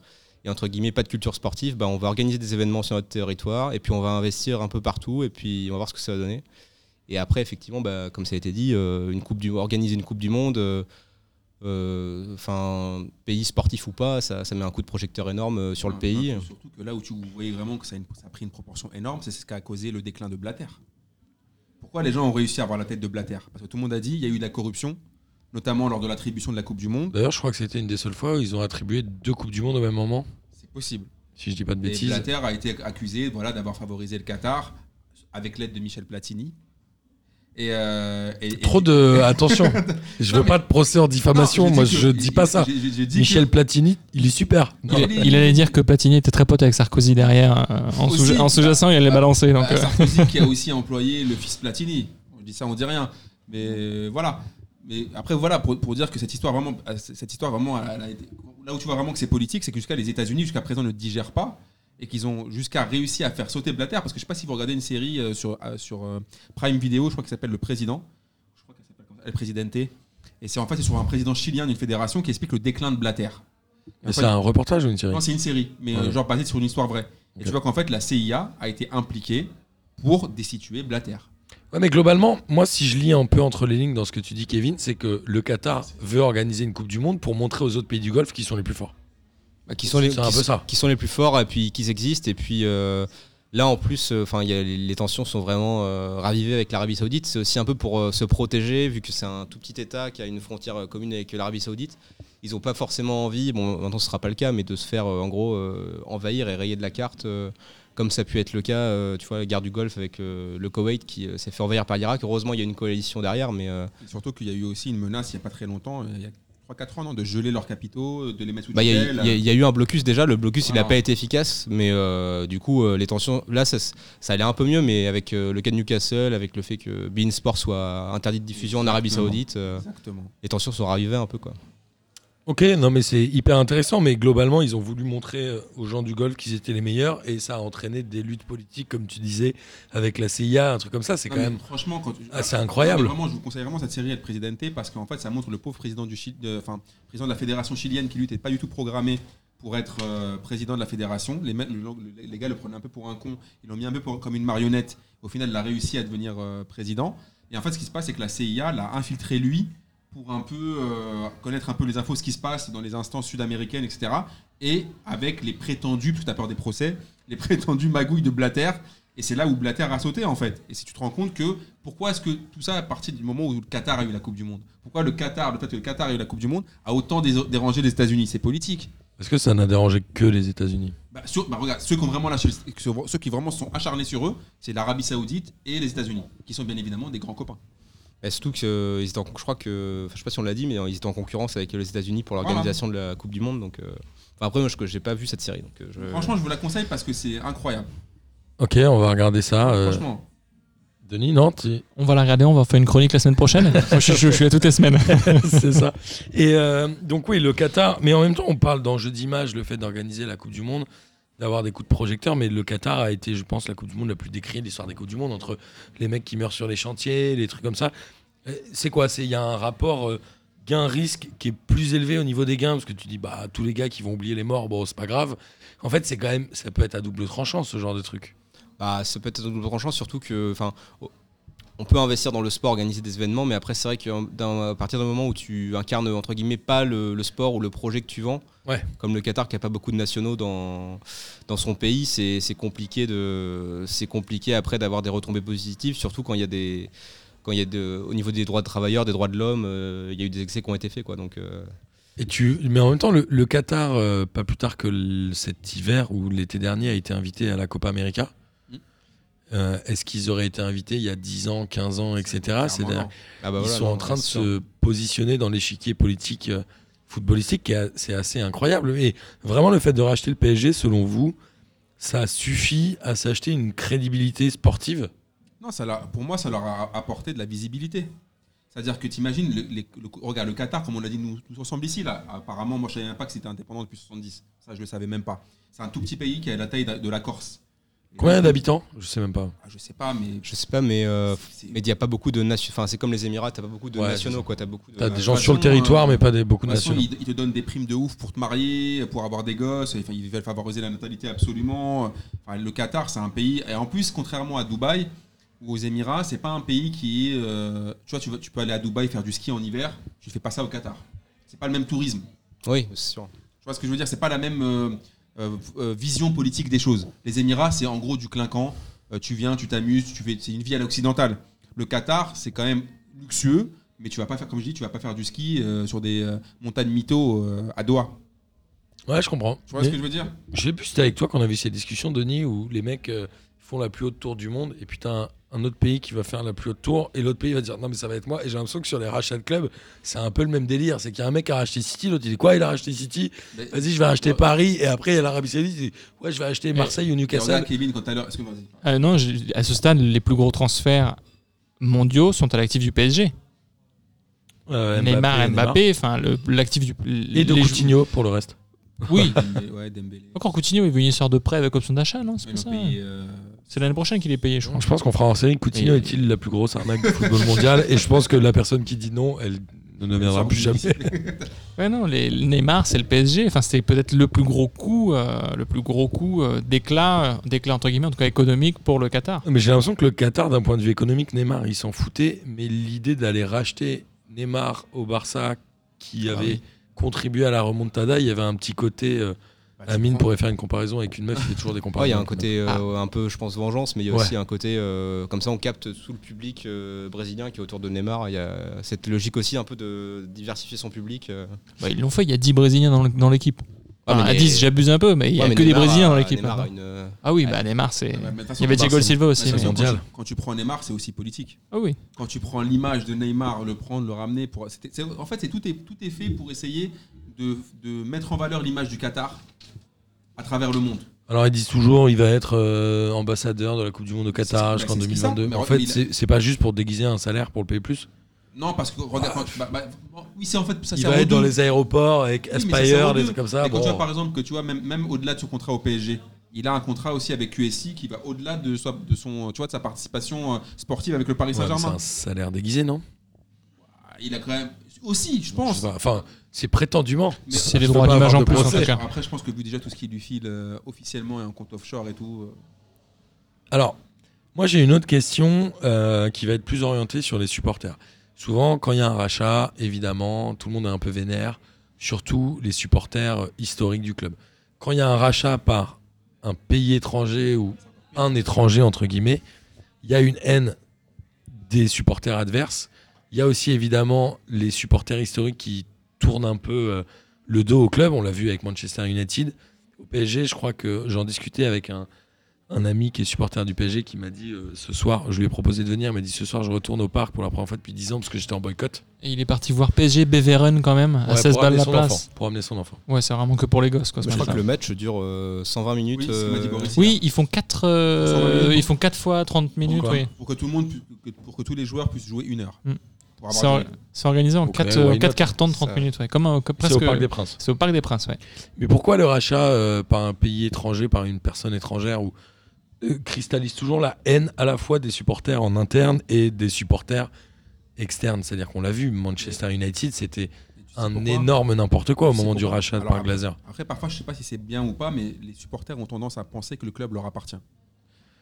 et entre guillemets pas de culture sportive, bah, on va organiser des événements sur notre territoire et puis on va investir un peu partout et puis on va voir ce que ça va donner. Et après, effectivement, bah, comme ça a été dit, euh, une coupe du, organiser une Coupe du Monde, euh, euh, enfin, pays sportif ou pas, ça, ça met un coup de projecteur énorme euh, sur le pays. Surtout que là où tu voyais vraiment que ça a, une- ça a pris une proportion énorme, c'est ce qui a causé le déclin de Blatter. Pourquoi les gens ont réussi à avoir la tête de Blatter? Parce que tout le monde a dit il y a eu de la corruption, notamment lors de l'attribution de la Coupe du Monde. D'ailleurs, je crois que c'était une des seules fois où ils ont attribué deux coupes du monde au même moment, possible. si je dis pas de Et bêtises. Blatter a été accusé voilà, d'avoir favorisé le Qatar avec l'aide de Michel Platini. Et, euh, et- et- Trop de attention. Je veux mais- pas de procès en diffamation, Non, j'ai moi que- je dis pas ça. Michel que- Platini, il est super. Non, Il, allait dire que Platini était très pote avec Sarkozy derrière. euh, en sous- sous-jacent, il allait bah, balancer. Donc, Bah, euh, Sarkozy qui a aussi employé le fils Platini. On dit ça, on dit rien. Mais euh, voilà. Mais après, voilà, pour, pour dire que cette histoire vraiment, euh, cette histoire vraiment, elle a été- là où tu vois vraiment que c'est politique, c'est que jusqu'à les États-Unis, jusqu'à présent, ne digèrent pas et qu'ils ont jusqu'à réussi à faire sauter Blatter. Parce que je sais pas si vous regardez une série euh, sur, euh, sur Prime Video, je crois qu'elle s'appelle Le Président. Je crois qu'elle s'appelle comme ça, El Presidente. Et c'est en fait c'est sur un président chilien d'une fédération qui explique le déclin de Blatter. Et c'est un reportage ou une série non, c'est une série, mais Ouais. genre basée sur une histoire vraie. Et Ok. tu vois qu'en fait, la CIA a été impliquée pour destituer Blatter. Ouais, mais globalement, moi, si je lis un peu entre les lignes dans ce que tu dis, Kevin, c'est que le Qatar veut organiser une Coupe du Monde pour montrer aux autres pays du Golfe qu'ils sont les plus forts. Bah, qui sont les C'est un qui, peu ça. qui sont les plus forts et puis qui existent et puis euh, là en plus euh, enfin les, tensions sont vraiment euh, ravivées avec l'Arabie Saoudite c'est aussi un peu pour se protéger vu que c'est un tout petit État qui a une frontière commune avec l'Arabie Saoudite ils n'ont pas forcément envie bon maintenant ce sera pas le cas mais de se faire en gros envahir et rayer de la carte comme ça a pu être le cas euh, tu vois la guerre du Golfe avec euh, le Koweït qui euh, s'est fait envahir par l'Irak heureusement il y a une coalition derrière mais surtout qu'il y a eu aussi une menace il n'y a pas très longtemps, il y a 3-4 ans, non, de geler leurs capitaux, de les mettre sous Bah, Il y, a- tutelle. il y a- il y a eu un blocus déjà, le blocus il n'a Voilà. pas été efficace, mais euh, du coup euh, les tensions, là ça, ça allait un peu mieux, mais avec euh, le cas de Newcastle, avec le fait que Bein Sport soit interdit de diffusion en Arabie. Saoudite, les tensions sont ravivées un peu quoi. Ok, non mais c'est hyper intéressant, mais globalement ils ont voulu montrer euh, aux gens du Golfe qu'ils étaient les meilleurs et ça a entraîné des luttes politiques, comme tu disais, avec la CIA, un truc comme ça, c'est quand même... Franchement, quand tu- Ah, c'est incroyable. Non, Vraiment, je vous conseille vraiment cette série El Presidente parce qu'en fait, ça montre le pauvre président du Chili, de- enfin, président de la fédération chilienne qui lui n'était pas du tout programmé pour être euh, président de la fédération. Les, le- les gars le prenaient un peu pour un con, ils l'ont mis un peu pour- comme une marionnette. Au final, il a réussi à devenir euh, président. Et en fait, ce qui se passe, c'est que la CIA l'a infiltré lui pour un peu euh, connaître un peu les infos, ce qui se passe dans les instances sud-américaines, etc. Et avec les prétendus, parce que tu as peur des procès, les prétendus magouilles de Blatter. Et c'est là où Blatter a sauté en fait. Et si tu te rends compte que pourquoi est-ce que tout ça à partir du moment où le Qatar a eu la Coupe du Monde Pourquoi le Qatar, le fait que le Qatar a eu la Coupe du Monde, a autant dérangé les États-Unis? C'est politique. Est-ce que ça n'a dérangé que les États-Unis? Bah, bah, regarde, ceux qui ont vraiment lâché, ceux qui vraiment sont acharnés sur eux, c'est l'Arabie Saoudite et les États-Unis, qui sont bien évidemment des grands copains. Et surtout que euh, ils étaient en- je crois que, enfin, je sais pas si on l'a dit, mais ils étaient en concurrence avec les États-Unis pour l'organisation de la Coupe du Monde. Donc, euh, enfin, après, moi, je j'ai pas vu cette série. Donc, euh, je- Franchement, je vous la conseille parce que c'est incroyable. Ok, on va regarder ça. euh, Franchement. Denis, non tu- On va la regarder, on va faire une chronique la semaine prochaine. Moi, je, je- je suis là toutes les semaines. c'est ça. Et euh, donc oui, le Qatar, mais en même temps, on parle d'enjeux d'image, le fait d'organiser la Coupe du Monde, d'avoir des coups de projecteur, mais le Qatar a été, je pense, la Coupe du Monde la plus décriée de l'histoire des Coupes du Monde, entre les mecs qui meurent sur les chantiers, les trucs comme ça. Euh, C'est quoi? Il y a un rapport euh, gain-risque qui est plus élevé au niveau des gains, parce que tu dis, bah, tous les gars qui vont oublier les morts, bon, c'est pas grave. En fait, c'est quand même, ça peut être à double tranchant, ce genre de truc. Bah, ça peut être un double tranchant, surtout que, enfin, on peut investir dans le sport, organiser des événements, mais après, c'est vrai qu'à partir du moment où tu incarnes entre guillemets pas le, le sport ou le projet que tu vends, Ouais. comme le Qatar qui a pas beaucoup de nationaux dans dans son pays, c'est compliqué de, compliqué après d'avoir des retombées positives, surtout quand il y a des quand il y a de, au niveau des droits de travailleurs, des droits de l'homme, euh, il y a eu des excès qui ont été faits, quoi. Donc, euh, Et tu, mais en même temps, le, le Qatar, euh, pas plus tard que cet hiver ou l'été dernier, a été invité à la Copa América. Euh, Est-ce qu'ils auraient été invités il y a 10 ans, 15 ans, etc. C'est ah bah ils voilà, sont non, en train de sûr. se positionner dans l'échiquier politique euh, footballistique, c'est assez incroyable. Et vraiment, le fait de racheter le PSG, selon vous, ça suffit à s'acheter une crédibilité sportive? Non, ça pour moi, ça leur a apporté de la visibilité. C'est-à-dire que tu imagines, le, les- le- regarde, le Qatar, comme on l'a dit, nous, nous ensemble ici, là, apparemment, moi je savais même pas que c'était indépendant depuis 70. Ça, je le savais même pas. C'est un tout petit pays qui a la taille de la Corse. Combien d'habitants? Je sais même pas. Ah, Je sais pas, mais. Je sais pas, mais euh, c'est- mais il n'y a pas beaucoup de nations. Enfin, c'est comme les Émirats, t'as pas beaucoup de Ouais, nationaux, quoi. T'as beaucoup de. T'as Euh, des de gens sur le territoire, euh, mais pas des, beaucoup De de toute façon, nationaux. ils, ils te donnent des primes de ouf pour te marier, pour avoir des gosses. Enfin, ils veulent favoriser la natalité absolument. Enfin, le Qatar, c'est un pays. Et en plus, contrairement à Dubaï ou aux Émirats, c'est pas un pays qui est. euh, tu vois, tu, tu peux aller à Dubaï faire du ski en hiver. Tu fais pas ça au Qatar. C'est pas le même tourisme. Oui, c'est sûr. Tu vois ce que je veux dire? C'est pas la même euh, euh, euh, vision politique des choses. Les Émirats, c'est en gros du clinquant. Euh, tu viens, tu t'amuses, tu fais. C'est une vie à l'occidentale. Le Qatar, c'est quand même luxueux, mais tu vas pas faire, comme je dis, tu vas pas faire du ski euh, sur des euh, montagnes mythos euh, à Doha. Ouais, je comprends. Tu vois ce que je veux dire? Je sais plus c'était avec toi qu'on a vu ces discussions, Denis, où les mecs euh, font la plus haute tour du monde, et t'as un, autre pays qui va faire la plus haute tour, et l'autre pays va dire non, mais ça va être moi. Et j'ai l'impression que sur les rachats de clubs, c'est un peu le même délire. C'est qu'il y a un mec qui a racheté City, l'autre il dit quoi Il a racheté City? Vas-y, je vais racheter Ouais. Paris, et après il y a l'Arabie Saoudite, il dit ouais, je vais acheter Marseille ou Newcastle. Kevin quand à l'heure. Excuse-moi, vas-y. Euh, non, je- à ce stade, les plus gros transferts mondiaux sont à l'actif du PSG. Euh, Neymar, Mbappé, enfin l'actif du. Et de Coutinho pour le reste. Oui. Dembélé, ouais, Dembélé. Encore Coutinho est venu sur de prêt avec option d'achat, non C'est pas ça euh, C'est l'année prochaine qu'il est payé, je crois. Je pense qu'on fera en série Coutinho Et- est-il la plus grosse arnaque du football mondial Et je pense que la personne qui dit non, elle ne viendra plus jamais. Ouais, non, les, le Neymar, c'est le PSG. Enfin, c'était peut-être le plus gros coup, euh, le plus gros coup euh, d'éclat, euh, d'éclat entre guillemets, en tout cas économique pour le Qatar. Mais j'ai l'impression que le Qatar, d'un point de vue économique, Neymar, il s'en foutait. Mais l'idée d'aller racheter Neymar au Barça, qui Ah avait oui. Contribué à la remontada, il y avait un petit côté. euh, Bah, Amine prends- pourrait faire une comparaison avec une meuf, il y a toujours des Ouais, il comparaisons. y a un côté euh, un peu, je pense, vengeance, mais il y a Ouais. aussi un côté euh, comme ça, on capte tout le public euh, brésilien qui est autour de Neymar. Il y a cette logique aussi un peu de diversifier son public. euh. Bah, ils l'ont fait, il y a 10 Brésiliens dans l'équipe. Ah, Enfin, à les- 10, j'abuse un peu, mais il y a que des Brésiliens dans l'équipe. Une, euh, Ah oui, bah Neymar, c'est. Il y avait Diego Silva aussi. mais- mondial. Quand tu, prends Neymar, c'est aussi politique. Ah oui. Quand tu prends l'image de Neymar, le prendre, le ramener pour. c'était- c'est- en fait, c'est tout est tout est fait pour essayer de, de mettre en valeur l'image du Qatar à travers le monde. Alors ils disent toujours il va être euh, ambassadeur de la Coupe du Monde au Qatar C'est- jusqu'en c'est ce qu'ils savent, 2022. mais en fait, il a- c'est c'est pas juste pour déguiser un salaire pour le payer plus. Non, parce que regarde, quand tu- bah, bah, bon, oui, c'est en fait ça Il sert va aux être dans deux. les aéroports avec Oui, mais ça sert Aspire, aux des deux. trucs comme ça. Mais quand bon. tu vois par exemple que tu vois même, même au-delà de son contrat au PSG, il a un contrat aussi avec QSI qui va au-delà de, soi- de son tu vois de sa participation euh, sportive avec le Paris Ouais, mais c'est Saint-Germain. un salaire déguisé, non? Il a quand même aussi, je Je pense. sais pas. Enfin, c'est prétendument. Mais- C'est les je peux droits pas d'image avoir en de plus, en procès. tout cas. Après, je pense que vu déjà tout ce qui lui file euh, officiellement et en compte offshore et tout. euh, Alors, moi j'ai une autre question euh, qui va être plus orientée sur les supporters. Souvent, quand il y a un rachat, évidemment, tout le monde est un peu vénère, surtout les supporters euh, historiques du club. Quand il y a un rachat par un pays étranger ou un étranger, entre guillemets, il y a une haine des supporters adverses. Il y a aussi évidemment les supporters historiques qui tournent un peu euh, le dos au club. On l'a vu avec Manchester United. Au PSG, je crois que j'en discutais avec un, un ami qui est supporter du PSG qui m'a dit euh, ce soir, je lui ai proposé de venir, il m'a dit ce soir je retourne au parc pour la première fois depuis 10 ans parce que j'étais en boycott. Et il est parti voir PSG Beveren quand même, à Ouais, 16 pour balles la place. enfant, pour amener son enfant. Ouais, c'est vraiment que pour les gosses. Quoi, Je crois que le match dure euh, 120 minutes. Oui, euh, Boris. Oui, ils font 4 120 minutes. ils font quatre fois 30 minutes. Pourquoi oui. Pour que tout le monde, pour que tous les joueurs puissent jouer une heure. Mm. C'est or- organisé en Ok, 4 why not cartons de 30 Ça- minutes. Ouais. Comme un, comme C'est au Parc des Princes. C'est au Parc des Princes, ouais. Mais pourquoi le rachat euh, par un pays étranger, par une personne étrangère, où euh, cristallise toujours la haine à la fois des supporters en interne et des supporters externes C'est-à-dire qu'on l'a vu, Manchester United, c'était un énorme n'importe quoi au moment du rachat par après- Glazer. Après, parfois, je sais pas si c'est bien ou pas, mais les supporters ont tendance à penser que le club leur appartient.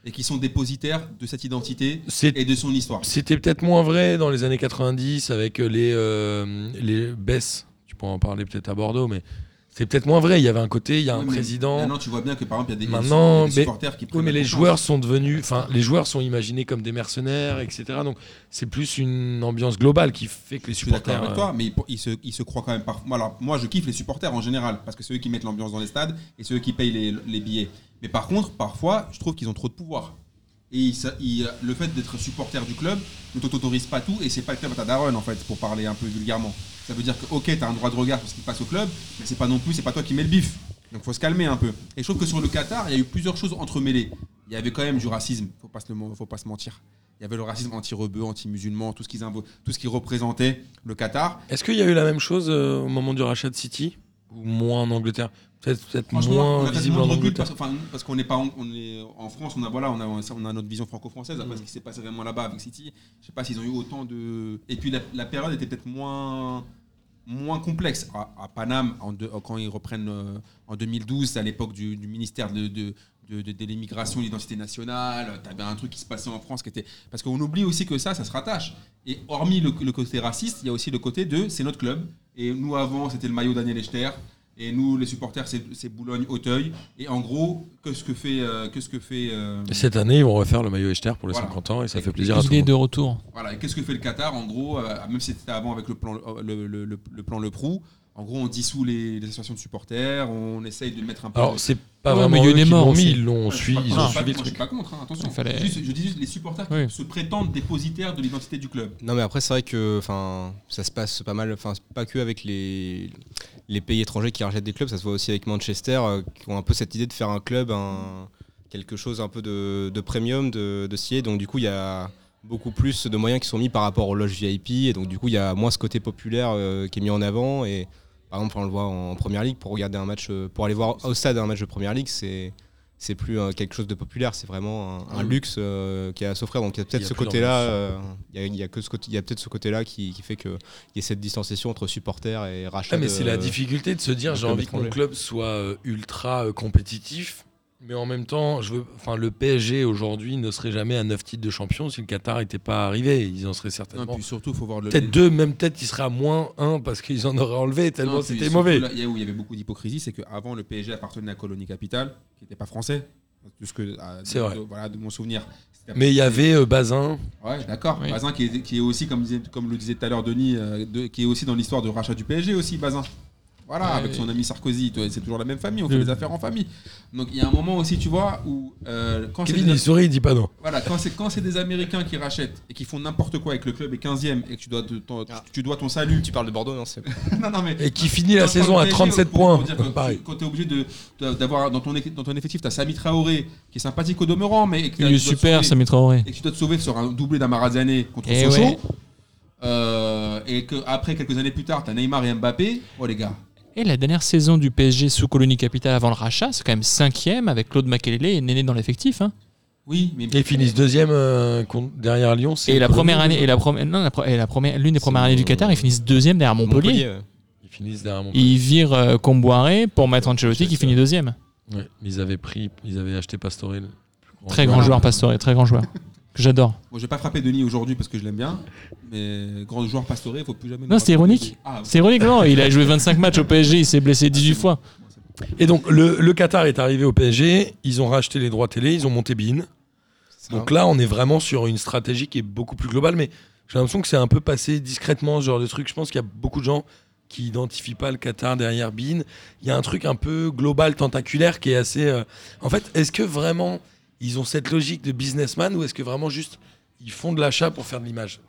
Et qu'ils sont dépositaires de cette identité et de son histoire. C'était peut-être moins vrai dans les années 90 avec les, euh, les baisses. Tu pourras en parler peut-être à Bordeaux, mais c'est peut-être moins vrai. Il y avait un côté, il y a un mais président. Maintenant, tu vois bien que par exemple, il y a des, des mais- supporters qui Oui, mais les joueurs sont devenus, enfin, les joueurs sont imaginés comme des mercenaires, etc. Donc, c'est plus une ambiance globale qui fait que les Je suis d'accord supporters. avec euh, toi, mais ils, ils se, ils se croient quand même par. Moi, alors, moi, je kiffe les supporters en général, parce que c'est eux qui mettent l'ambiance dans les stades et c'est eux qui payent les, les billets. Mais par contre, parfois, je trouve qu'ils ont trop de pouvoir. Et ils- le fait d'être supporter du club ne t'autorise pas tout, et c'est pas le club à ta daronne, en fait, pour parler un peu vulgairement. Ça veut dire que, ok, t'as un droit de regard parce qu'il passe au club, mais c'est pas non plus, c'est pas toi qui mets le bif. Donc faut se calmer un peu. Et je trouve que sur le Qatar, il y a eu plusieurs choses entremêlées. Il y avait quand même du racisme, faut pas se, mentir. Il y avait le racisme anti-rebeu, anti-musulman, tout ce qui représentait le Qatar. Est-ce qu'il y a eu la même chose euh, au moment du rachat de City? Ou moins en Angleterre Peut-être on moins a visible en Angleterre. parce, enfin, parce qu'on n'est pas en, on est en France, on a voilà, on a, on a notre vision franco-française. Après ce qui s'est passé vraiment là-bas avec City, je sais pas s'ils ont eu autant de. Et puis la, la période était peut-être moins moins complexe. À, à Paname, en quand ils reprennent euh, en 2012, c'est à l'époque du, du ministère de, de, de, de- de l'immigration, de l'identité nationale. Tu avais un truc qui se passait en France qui était. Parce qu'on oublie aussi que ça, ça se rattache. Et hormis le, le côté raciste, il y a aussi le côté de c'est notre club. Et nous, avant, c'était le maillot Daniel Echter. Et nous, les supporters, c'est c'est Boulogne-Auteuil. Et en gros, que ce que fait. euh, que ce que fait euh, Et Cette année, ils vont refaire le maillot Echter pour les Voilà. 50 ans et ça Et- fait plaisir à tout Il le monde. de retour. Voilà, et qu'est-ce que fait le Qatar? En gros, euh, même si c'était avant avec le plan le, le- le- le plan Le Prou, en gros, on dissout les, les associations de supporters, on essaye de mettre un peu. Alors, c'est pas Ouais, vraiment mais il y a des qui morts mis, ils l'ont suivi, pas- ils ont je suis pas- suivi le moi, je suis truc. pas contre, hein, attention. Fallait- Juste- je dis juste les supporters Oui. qui se prétendent dépositaires de l'identité du club. Non mais après c'est vrai que enfin ça se passe pas mal enfin pas que avec les les pays étrangers qui rachètent des clubs ça se voit aussi avec Manchester euh, qui ont un peu cette idée de faire un club un quelque chose un peu de, de premium de de scier donc du coup il y a beaucoup plus de moyens qui sont mis par rapport aux loges VIP et donc du coup il y a moins ce côté populaire euh, qui est mis en avant et par exemple on le voit en première ligue pour regarder un match euh, pour aller voir au stade un match de première ligue c'est c'est plus euh, quelque chose de populaire, c'est vraiment un, luxe euh, qui est à s'offrir. Donc il y a peut-être a ce côté-là, euh, il y a, y a que ce côté, il y a peut-être ce côté-là qui, qui fait qu'il y ait cette distanciation entre supporters et rachat. Ah, mais c'est la difficulté de se dire j'ai envie que mon club soit ultra compétitif, mais en même temps, je veux, enfin, le PSG aujourd'hui ne serait jamais à 9 titres de champion si le Qatar n'était pas arrivé. Ils en seraient Non, certainement. puis surtout, il faut voir le. Peut-être deux, même peut-être qu'il serait à moins 1 parce qu'ils en auraient enlevé tellement c'était mauvais. là, il y a où il y avait beaucoup d'hypocrisie, c'est qu'avant, le PSG appartenait à la colonie capitale, qui n'était pas français. De ce que, à- C'est vrai. de- voilà, de mon souvenir. Mais il y avait euh, Bazin. Ouais, d'accord. Oui. Bazin qui est, qui est aussi, comme, disait- comme le disait tout à l'heure Denis, euh, de- qui est aussi dans l'histoire de rachat du PSG aussi, Bazin. Voilà, Ouais. avec son ami Sarkozy, c'est toujours la même famille, on fait Le- des affaires en famille. Donc il y a un moment aussi, tu vois, où euh, quand c'est Kevin, des, il sourit, il dit pas non. voilà, quand c'est quand c'est des Américains qui rachètent et qui font n'importe quoi avec le club et 15e et que tu dois, te- ton- Ah. tu dois ton salut. Tu parles de Bordeaux, non c'est- non, non, mais Et qui finit la saison à du 37 pour- points. pour dire que Pareil. tu- Quand tu es obligé de- d'avoir dans ton, dans ton effectif, tu as Sami Traoré, qui est sympathique au demeurant, mais et Il est super, sauver- Sami Traoré. et que tu dois te sauver sur un doublé d'Amarazane contre Eh Sochaux. ouais. euh, et que après quelques années plus tard, tu as Neymar et Mbappé. Oh les gars. Et la dernière saison du PSG sous colonie capitale avant le rachat, c'est quand même cinquième avec Claude Makelele et Néné dans l'effectif. hein. Oui, mais Et ils finissent deuxième euh, derrière Lyon. Et la première année, et la première, non, la, et la première, l'une des premières années du Qatar, ils finissent deuxième derrière Montpellier. ouais. Ils finissent derrière Montpellier. Ils virent euh, Comboiré pour mettre Ancelotti qui finit deuxième. Ouais, mais ils avaient pris, ils avaient acheté Pastore. le plus Très grand joueur Pastore, très grand joueur. Que j'adore. Bon, je vais pas frapper Denis aujourd'hui parce que je l'aime bien, mais grand joueur pastoré, il faut plus jamais. Non, c'était ironique. Ah, C'est ironique, non Il a joué 25 matchs au PSG, il s'est blessé 18 fois. Et donc le, le Qatar est arrivé au PSG, ils ont racheté les droits télé, ils ont monté Bein. Ça. Donc là, on est vraiment sur une stratégie qui est beaucoup plus globale, mais j'ai l'impression que c'est un peu passé discrètement ce genre de truc. Je pense qu'il y a beaucoup de gens qui identifient pas le Qatar derrière Bein. Il y a un truc un peu global, tentaculaire qui est assez. euh, En fait, est-ce que vraiment ils ont cette logique de businessman ou est-ce que vraiment juste ils font de l'achat pour faire de l'image?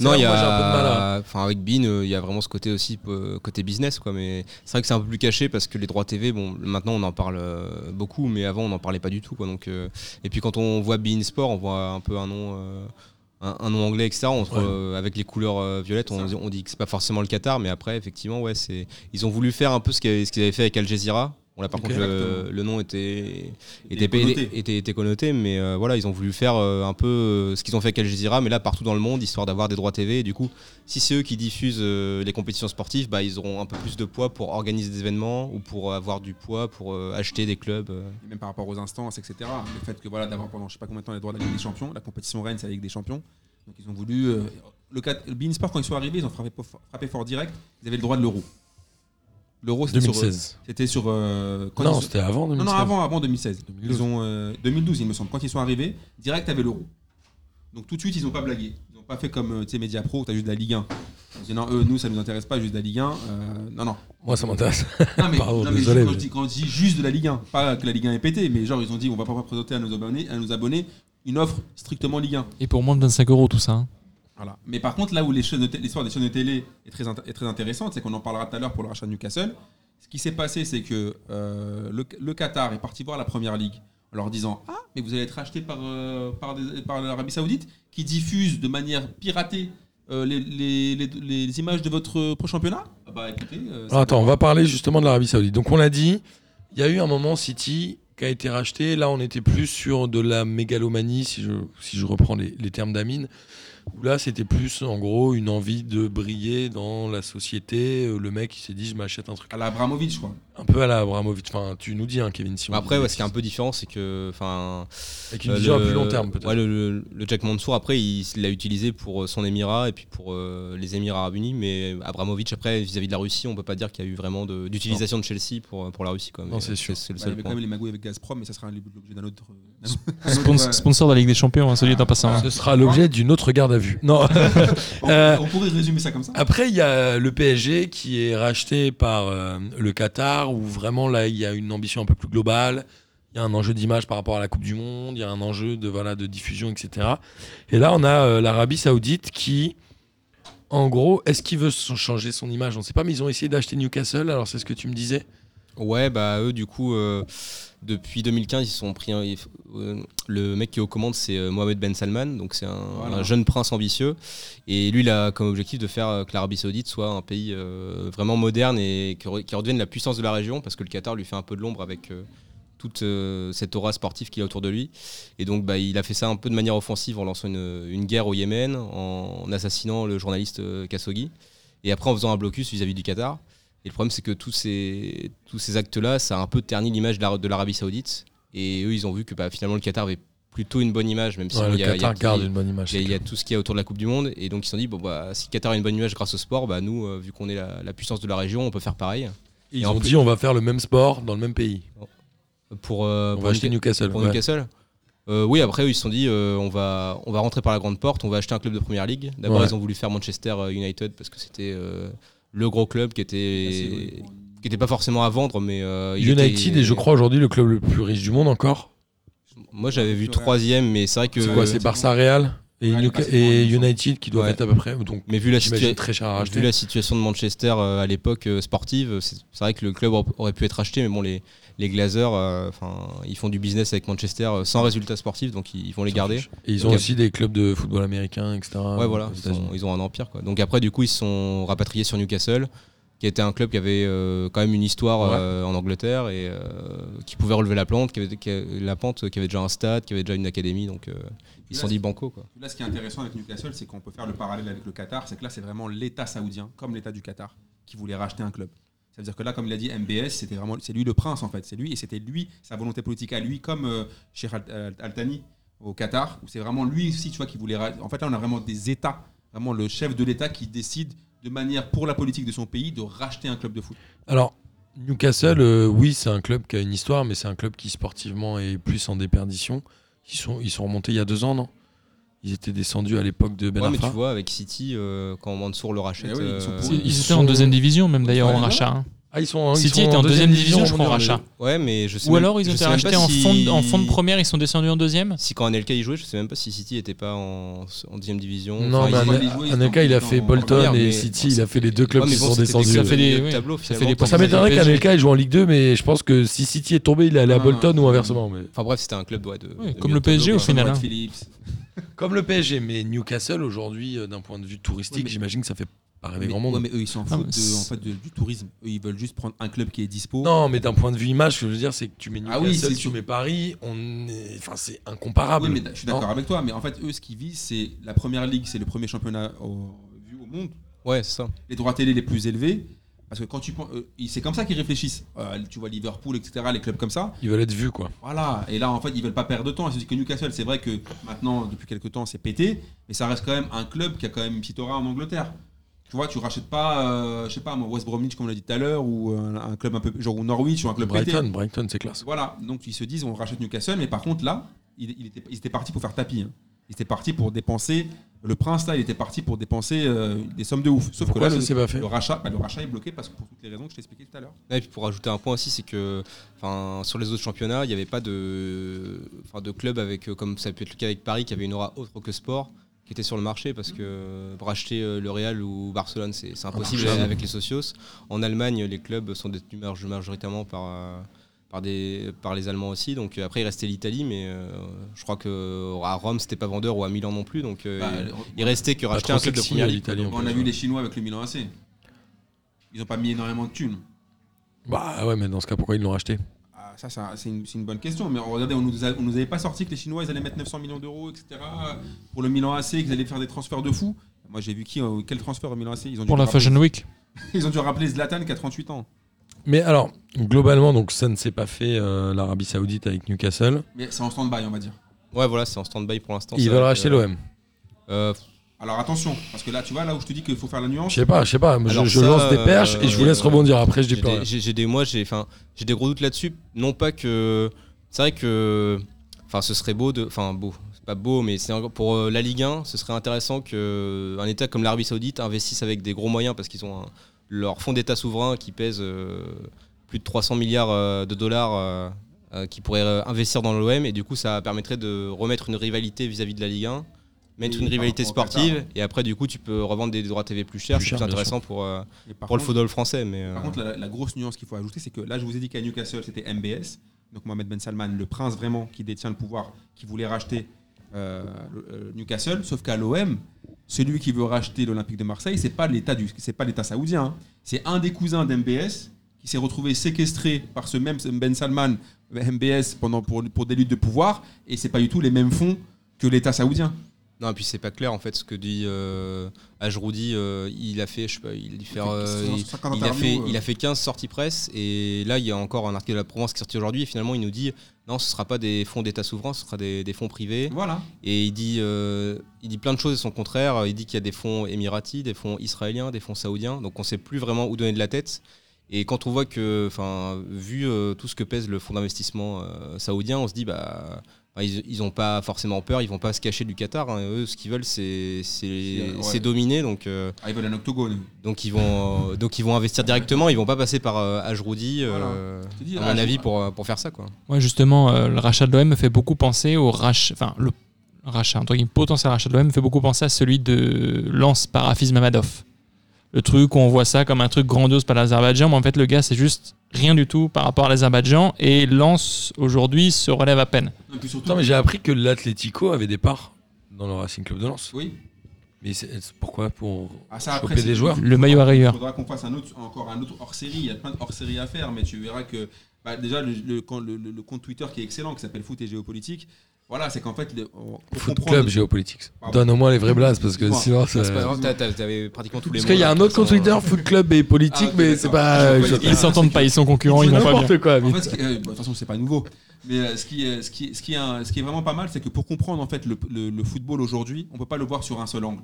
Non, il y a, enfin avec Bean, euh, il y a vraiment ce côté aussi euh, côté business quoi. Mais c'est vrai que c'est un peu plus caché parce que les droits TV, bon, maintenant on en parle euh, beaucoup, mais avant on n'en parlait pas du tout quoi. Donc et puis quand on voit Bean Sport, on voit un peu un nom. un, un nom anglais, etc. On se- Ouais. avec les couleurs violettes, on, on dit que c'est pas forcément le Qatar, mais après, effectivement, ouais, c'est ils ont voulu faire un peu ce qu'ils avaient fait avec Al Jazeera. Bon, là, par contre, le, nom était, Était connoté. était, était connoté, mais euh, voilà, ils ont voulu faire euh, un peu euh, ce qu'ils ont fait avec Al Jazeera, mais là partout dans le monde, histoire d'avoir des droits TV. Et du coup, si c'est eux qui diffusent les compétitions sportives, bah, ils auront un peu plus de poids pour organiser des événements ou pour avoir du poids pour acheter des clubs. Et même par rapport aux instances, etc. Le fait que voilà, d'avoir pendant je sais pas combien de temps les droits de la Ligue des Champions, la compétition reine c'est la Ligue des Champions. Donc ils ont voulu. le, le Bein Sport, quand ils sont arrivés, ils ont frappé, frappé fort direct, ils avaient le droit de l'euro. L'euro c'était sur. 2016. C'était sur. euh, quand Non, ils c'était avant non, 2016. non, avant, avant 2016. 2012. Ils ont, euh, 2012, il me semble. Quand ils sont arrivés, direct avec l'euro. Donc tout de suite, ils n'ont pas blagué. Ils n'ont pas fait comme euh, tu sais, Media Pro, tu as juste de la Ligue 1. Ils disaient non, eux, nous, ça nous intéresse pas, juste de la Ligue 1. Euh, non, non. Moi, ça m'intéresse. Non, mais, Pardon, non, mais désolé, quand, mais- je dis, quand je dis juste de la Ligue 1, pas que la Ligue 1 est pétée, mais genre ils ont dit on va pas présenter à nos abonnés, à nos abonnés une offre strictement Ligue 1. Et pour moins de 25 euros, tout ça. hein. Voilà. Mais par contre, là où de l'histoire des chaînes de télé est très, int- est très intéressante, c'est qu'on en parlera tout à l'heure pour le rachat de Newcastle. Ce qui s'est passé, c'est que euh, le, le Qatar est parti voir la première ligue en leur disant Ah, mais vous allez être racheté par, euh, par, l'Arabie Saoudite qui diffuse de manière piratée euh, les, les- les- les images de votre pro championnat? Ah Bah écoutez. euh, Alors, ça- attends, on va parler justement de l'Arabie Saoudite. Donc on l'a dit, il y a eu un moment City qui a été racheté. Là, on était plus sur de la mégalomanie, si je, si je reprends les, les termes d'Amine. Où là, c'était plus en gros une envie de briller dans la société. Euh, Le mec, il s'est dit, je m'achète un truc. À la Abramovic, je crois. Un peu à la Abramovic. Enfin, tu nous dis, hein, Kevin. Si Après, ouais, ce qui est un peu différent, c'est que, enfin, Avec une Euh, vision à plus long terme, peut-être. ouais, le, le- le Jack Mansour, après, il l'a utilisé pour euh, son émirat et puis pour euh, les Émirats Arabes Unis. Mais Abramovich, après, vis-à-vis de la Russie, on peut pas dire qu'il y a eu vraiment d'utilisation de, Chelsea pour, pour la Russie. Quoi. Non, c'est sûr. C'est le Bah, il y seul avait quand point. même les magouilles avec Gazprom, mais ça sera l'objet d'un autre. d'un autre- Spons- sponsor de la Ligue des Champions, hein, celui en passant. Ce sera l'objet d'une autre garde à vue. Non. On, Euh, on pourrait résumer ça comme ça. Après, il y a le PSG qui est racheté par euh, le Qatar, où vraiment là, il y a une ambition un peu plus globale. Il y a un enjeu d'image par rapport à la Coupe du Monde, il y a un enjeu de, voilà, de diffusion, etc. Et là, on a euh, l'Arabie Saoudite qui, en gros, est-ce qu'il veut son- changer son image? On ne sait pas, mais ils ont essayé d'acheter Newcastle, alors c'est ce que tu me disais Ouais, bah eux, du coup, euh, depuis 2015, ils sont pris. un- euh, le mec qui est aux commandes, c'est euh, Mohamed Ben Salman, donc c'est un, Voilà. un jeune prince ambitieux. Et lui, il a comme objectif de faire euh, que l'Arabie Saoudite soit un pays euh, vraiment moderne et qui, qui redevienne la puissance de la région, parce que le Qatar lui fait un peu de l'ombre avec euh, toute euh, cette aura sportive qu'il a autour de lui. Et donc, bah, il a fait ça un peu de manière offensive en lançant une, une guerre au Yémen, en, en assassinant le journaliste Khashoggi, et après en faisant un blocus vis-à-vis du Qatar. Et le problème, c'est que tous ces, tous ces actes-là, ça a un peu terni l'image de l'Ara- de l'Arabie Saoudite. Et eux, ils ont vu que bah, finalement, le Qatar avait plutôt une bonne image, même si Ouais, il y a- il y a- Qatar garde il y a- une bonne image. il y, a- c'est il y a clair. tout ce qu'il y a autour de la Coupe du Monde. Et donc, ils se sont dit, bon, bah, si Qatar a une bonne image grâce au sport, bah, nous, euh, vu qu'on est la, la puissance de la région, on peut faire pareil. Ils et ont plus- dit, on va faire le même sport dans le même pays. Pour, euh, On pour va acheter Newca- Newcastle. pour ouais. Newcastle. Euh, oui, après, eux, ils se sont dit, on, va, on va rentrer par la grande porte, on va acheter un club de première ligue. D'abord, Ouais. ils ont voulu faire Manchester United parce que c'était le gros club qui était, qui était pas forcément à vendre, mais. euh, il United était- est, je crois, aujourd'hui le club le plus riche du monde encore. Moi, j'avais vu troisième, mais c'est vrai que. C'est quoi C'est Barça Real et, Ouais. United qui Ouais. être à peu près. Donc, Mais vu la, j'imagine situa- très cher à vu racheter. la situation de Manchester euh, à l'époque euh, sportive, c'est c'est vrai que le club aur- aurait pu être racheté, mais bon, les, les Glazers, euh, enfin, ils font du business avec Manchester euh, sans résultat sportif, donc ils, ils vont les garder. Et ils ont Donc, aussi des clubs de football américain, etc. Ouais, voilà, sont- ils ont un empire. Quoi. Donc après, du coup, ils se sont rapatriés sur Newcastle, qui était un club qui avait euh, quand même une histoire Ouais. euh, en Angleterre et euh, qui pouvait relever la pente, qui avait, qui avait- la pente, qui avait déjà un stade, qui avait déjà une académie. Donc ils se sont dit banco. Quoi. Là, ce qui est intéressant avec Newcastle, c'est qu'on peut faire le parallèle avec le Qatar. C'est que là, c'est vraiment l'État saoudien, comme l'État du Qatar, qui voulait racheter un club. Ça veut dire que là, comme il a dit, MBS, c'était vraiment, c'est lui le prince en fait. C'est lui et c'était lui sa volonté politique à lui, comme euh, Cheikh Al- Al- Al-Thani au Qatar, où c'est vraiment lui aussi, tu vois, qui voulait. En fait, là, on a vraiment des États, vraiment le chef de l'État qui décide de manière pour la politique de son pays de racheter un club de foot. Alors, Newcastle, euh, oui, c'est un club qui a une histoire, mais c'est un club qui sportivement est plus en déperdition. Ils sont, ils sont remontés il y a deux ans, non? Ils étaient descendus à l'époque de Ben Ouais, mais tu vois, avec City, euh, quand Mansour le rachète. Eh oui, ils sont euh, pour- Ils, Ils étaient en deuxième division, même d'ailleurs, Ouais, en rachat. hein. Ah, ils sont, ils City sont était en deuxième division, je crois, rachat. Ouais, mais je sais Ou même- alors ils ont été rachetés en, si- fond de, en fond de première, ils sont descendus en deuxième? Si quand Anelka y jouait, je sais même pas si City était pas en, en deuxième division. Non, Enfin, mais Anelka, il a fait Bolton et bon, City, il a fait les deux clubs Ouais, qui bon, sont descendus. des- Ça fait des- milieu de oui, tableau, ça fait finalement, des pour Ça m'étonnerait qu'Anelka il joue en Ligue 2, mais je pense que si City est tombé, il est allé à Non, Bolton ou inversement. Enfin bref, c'était un club de. Comme le PSG au final. Hein. Comme le PSG, mais Newcastle aujourd'hui, euh, d'un point de vue touristique, j'imagine que ça fait pas rêver Mais, grand monde. ouais, mais eux, ils s'en Ah, foutent mais de- c'est- en fait, de- du tourisme. Eux, ils veulent juste prendre un club qui est dispo. Non, mais d'un point de vue image, ce que je veux dire, c'est que tu mets Ah Newcastle, oui, c'est tu sûr. mets Paris, on est... enfin, c'est incomparable. Oui, mais je suis d'accord avec toi. Mais en fait, eux, ce qu'ils visent, c'est la première ligue, c'est le premier championnat au, vu au monde. Ouais, c'est ça. Les droits télé les plus élevés. Parce que quand tu penses, euh, c'est comme ça qu'ils réfléchissent. Euh, tu vois Liverpool, etc., les clubs comme ça. Ils veulent être vus, quoi. Voilà. Et là, en fait, ils veulent pas perdre de temps. C'est que Newcastle, c'est vrai que maintenant, depuis quelques temps, c'est pété, mais ça reste quand même un club qui a quand même une petite aura en Angleterre. Tu vois, tu rachètes pas, euh, je sais pas, moi, West Bromwich, comme on l'a dit tout à l'heure, ou un, un club un peu genre ou Norwich ou un club pété. Brighton, Brighton, c'est classe. Voilà, donc ils se disent on rachète Newcastle, mais par contre là, il, il était, ils étaient partis pour faire tapis. hein. Ils étaient partis pour dépenser, le prince là, il était parti pour dépenser euh, des sommes de ouf. Sauf Pourquoi que là, le, pas fait le rachat, bah, le rachat est bloqué parce que pour toutes les raisons que je t'ai expliquées tout à l'heure. Ouais, Et puis pour ajouter un point aussi, c'est que enfin, sur les autres championnats, il n'y avait pas de, enfin, de club avec, euh, comme ça peut être le cas avec Paris, qui avait une aura autre que sport, qui était sur le marché parce que pour acheter euh, le Real ou Barcelone, c'est impossible avec les socios. En Allemagne, les clubs sont détenus majoritairement par, euh, par, des, par les Allemands aussi. Donc euh, après, il restait l'Italie, mais euh, je crois que à Rome, c'était pas vendeur ou à Milan non plus. Donc euh, Bah, il, il restait que racheter un club de première ligue. en on a vu les Chinois avec le Milan AC. Ils n'ont pas mis énormément de thunes. Bah ouais, mais dans ce cas, pourquoi ils l'ont racheté? Ça, ça, c'est une, bonne question. Mais regardez, on nous, a- on nous avait pas sorti que les Chinois ils allaient mettre 900 millions d'euros, etc. Pour le Milan AC, qu'ils allaient faire des transferts de fou. Moi, j'ai vu qui, euh, quel transfert au Milan AC ils ont dû Pour la rappeler- Fashion Week. Ils ont dû rappeler Zlatan qui a 38 ans. Mais alors, globalement, donc ça ne s'est pas fait euh, l'Arabie Saoudite avec Newcastle. Mais c'est en stand-by, on va dire. Ouais, voilà, c'est en stand-by pour l'instant. Ils veulent racheter l'OM. Euh, Alors attention, parce que là, tu vois, là où je te dis qu'il faut faire la nuance. Je sais pas, je sais pas. Je, Alors je ça, lance des perches et je vous euh, laisse rebondir. Après, je dis J'ai plus des, rien. j'ai- j'ai des- moi, j'ai, enfin, j'ai des gros doutes là-dessus. Non pas que, c'est vrai que, enfin, ce serait beau de, enfin, beau, c'est pas beau, mais c'est pour euh, la Ligue 1, ce serait intéressant que un État comme l'Arabie Saoudite investisse avec des gros moyens parce qu'ils ont un- leur fonds d'État souverain qui pèse euh, plus de 300 milliards euh, de dollars. qui pourraient euh, investir dans l'OM et du coup ça permettrait de remettre une rivalité vis-à-vis de la Ligue 1 mettre Et une rivalité sportive Qatar. et après du coup tu peux revendre des droits TV plus chers Plus c'est plus intéressant pour, euh, pour le football français mais Par euh, contre, la, la grosse nuance qu'il faut ajouter, c'est que là, je vous ai dit qu'à Newcastle, c'était MBS, donc Mohamed Ben Salman, le prince vraiment qui détient le pouvoir, qui voulait racheter euh, Newcastle, sauf qu'à l'OM, celui qui veut racheter l'Olympique de Marseille, c'est pas l'État du, c'est pas l'État saoudien, hein. c'est un des cousins d'MBS qui s'est retrouvé séquestré par ce même Ben Salman, MBS, pendant pour, pour des luttes de pouvoir, et c'est pas du tout les mêmes fonds que l'État saoudien. Non et puis c'est pas clair en fait ce que dit euh, Ajroudi euh, il a fait je sais pas il euh, fait il, 50 il a fait interviews, euh. il a fait 15 sorties presse et là il y a encore un article de la Provence qui est sorti aujourd'hui et finalement il nous dit non ce sera pas des fonds d'État souverain ce sera des, des fonds privés Voilà. et il dit il dit plein de choses et son contraire il dit qu'il y a des fonds émiratis des fonds israéliens des fonds saoudiens donc on sait plus vraiment où donner de la tête et quand on voit que, enfin, vu tout ce que pèse le fonds d'investissement saoudien, on se dit, bah, ils, ils ont pas forcément peur, ils vont pas se cacher du Qatar. hein. Eux, ce qu'ils veulent, c'est, c'est, ouais. c'est dominer. Donc, euh, Ah, ils veulent un octogone. donc ils vont, euh, donc ils vont investir directement. Ils vont pas passer par euh, Ajroudi, euh, dis, à mon avis, pour, pour faire ça, quoi. Moi, justement, euh, le rachat de l'OM me fait beaucoup penser au rachat. Enfin, le rachat, entre guillemets, potentiel rachat de l'OM me fait beaucoup penser à celui de Lens par Hafiz Mamadov. Le truc où on voit ça comme un truc grandiose par l'Azerbaïdjan, mais en fait, le gars, c'est juste rien du tout par rapport à l'Azerbaïdjan. Et Lens, aujourd'hui, se relève à peine. Et puis surtout, Non, mais j'ai appris que l'Atlético avait des parts dans le Racing Club de Lens. oui. Mais pourquoi? Pour Ah, ça, choper après, des joueurs? Le maillot à Il rayures. faudra qu'on fasse un autre, encore un autre hors-série. Il y a plein de hors-série à faire, mais tu verras que bah, déjà le, le- quand- le- le- le compte Twitter qui est excellent, qui s'appelle Foot et Géopolitique, voilà, c'est qu'en fait, le- on- pour Foot Club Géopolitics. Pardon. Donne au moins les vrais blases parce que Excuse-moi. sinon. C'est pas ça- grave, t'as- t'as- t'avais pratiquement tous les Parce mots, qu'il y a un autre compte Twitter, Foot Club et politique, Ah, ok, mais d'accord. c'est pas. Ah, euh, Ils s'entendent pas, ils sont concurrents, ils c'est vont pas bien. n'importe quoi. En fait, ce qui- euh, bah, de toute façon, c'est pas nouveau. Mais euh, ce, qui est, ce, qui, est- ce, qui est un- ce qui est vraiment pas mal, c'est que pour comprendre en fait le, le- le football aujourd'hui, on peut pas le voir sur un seul angle.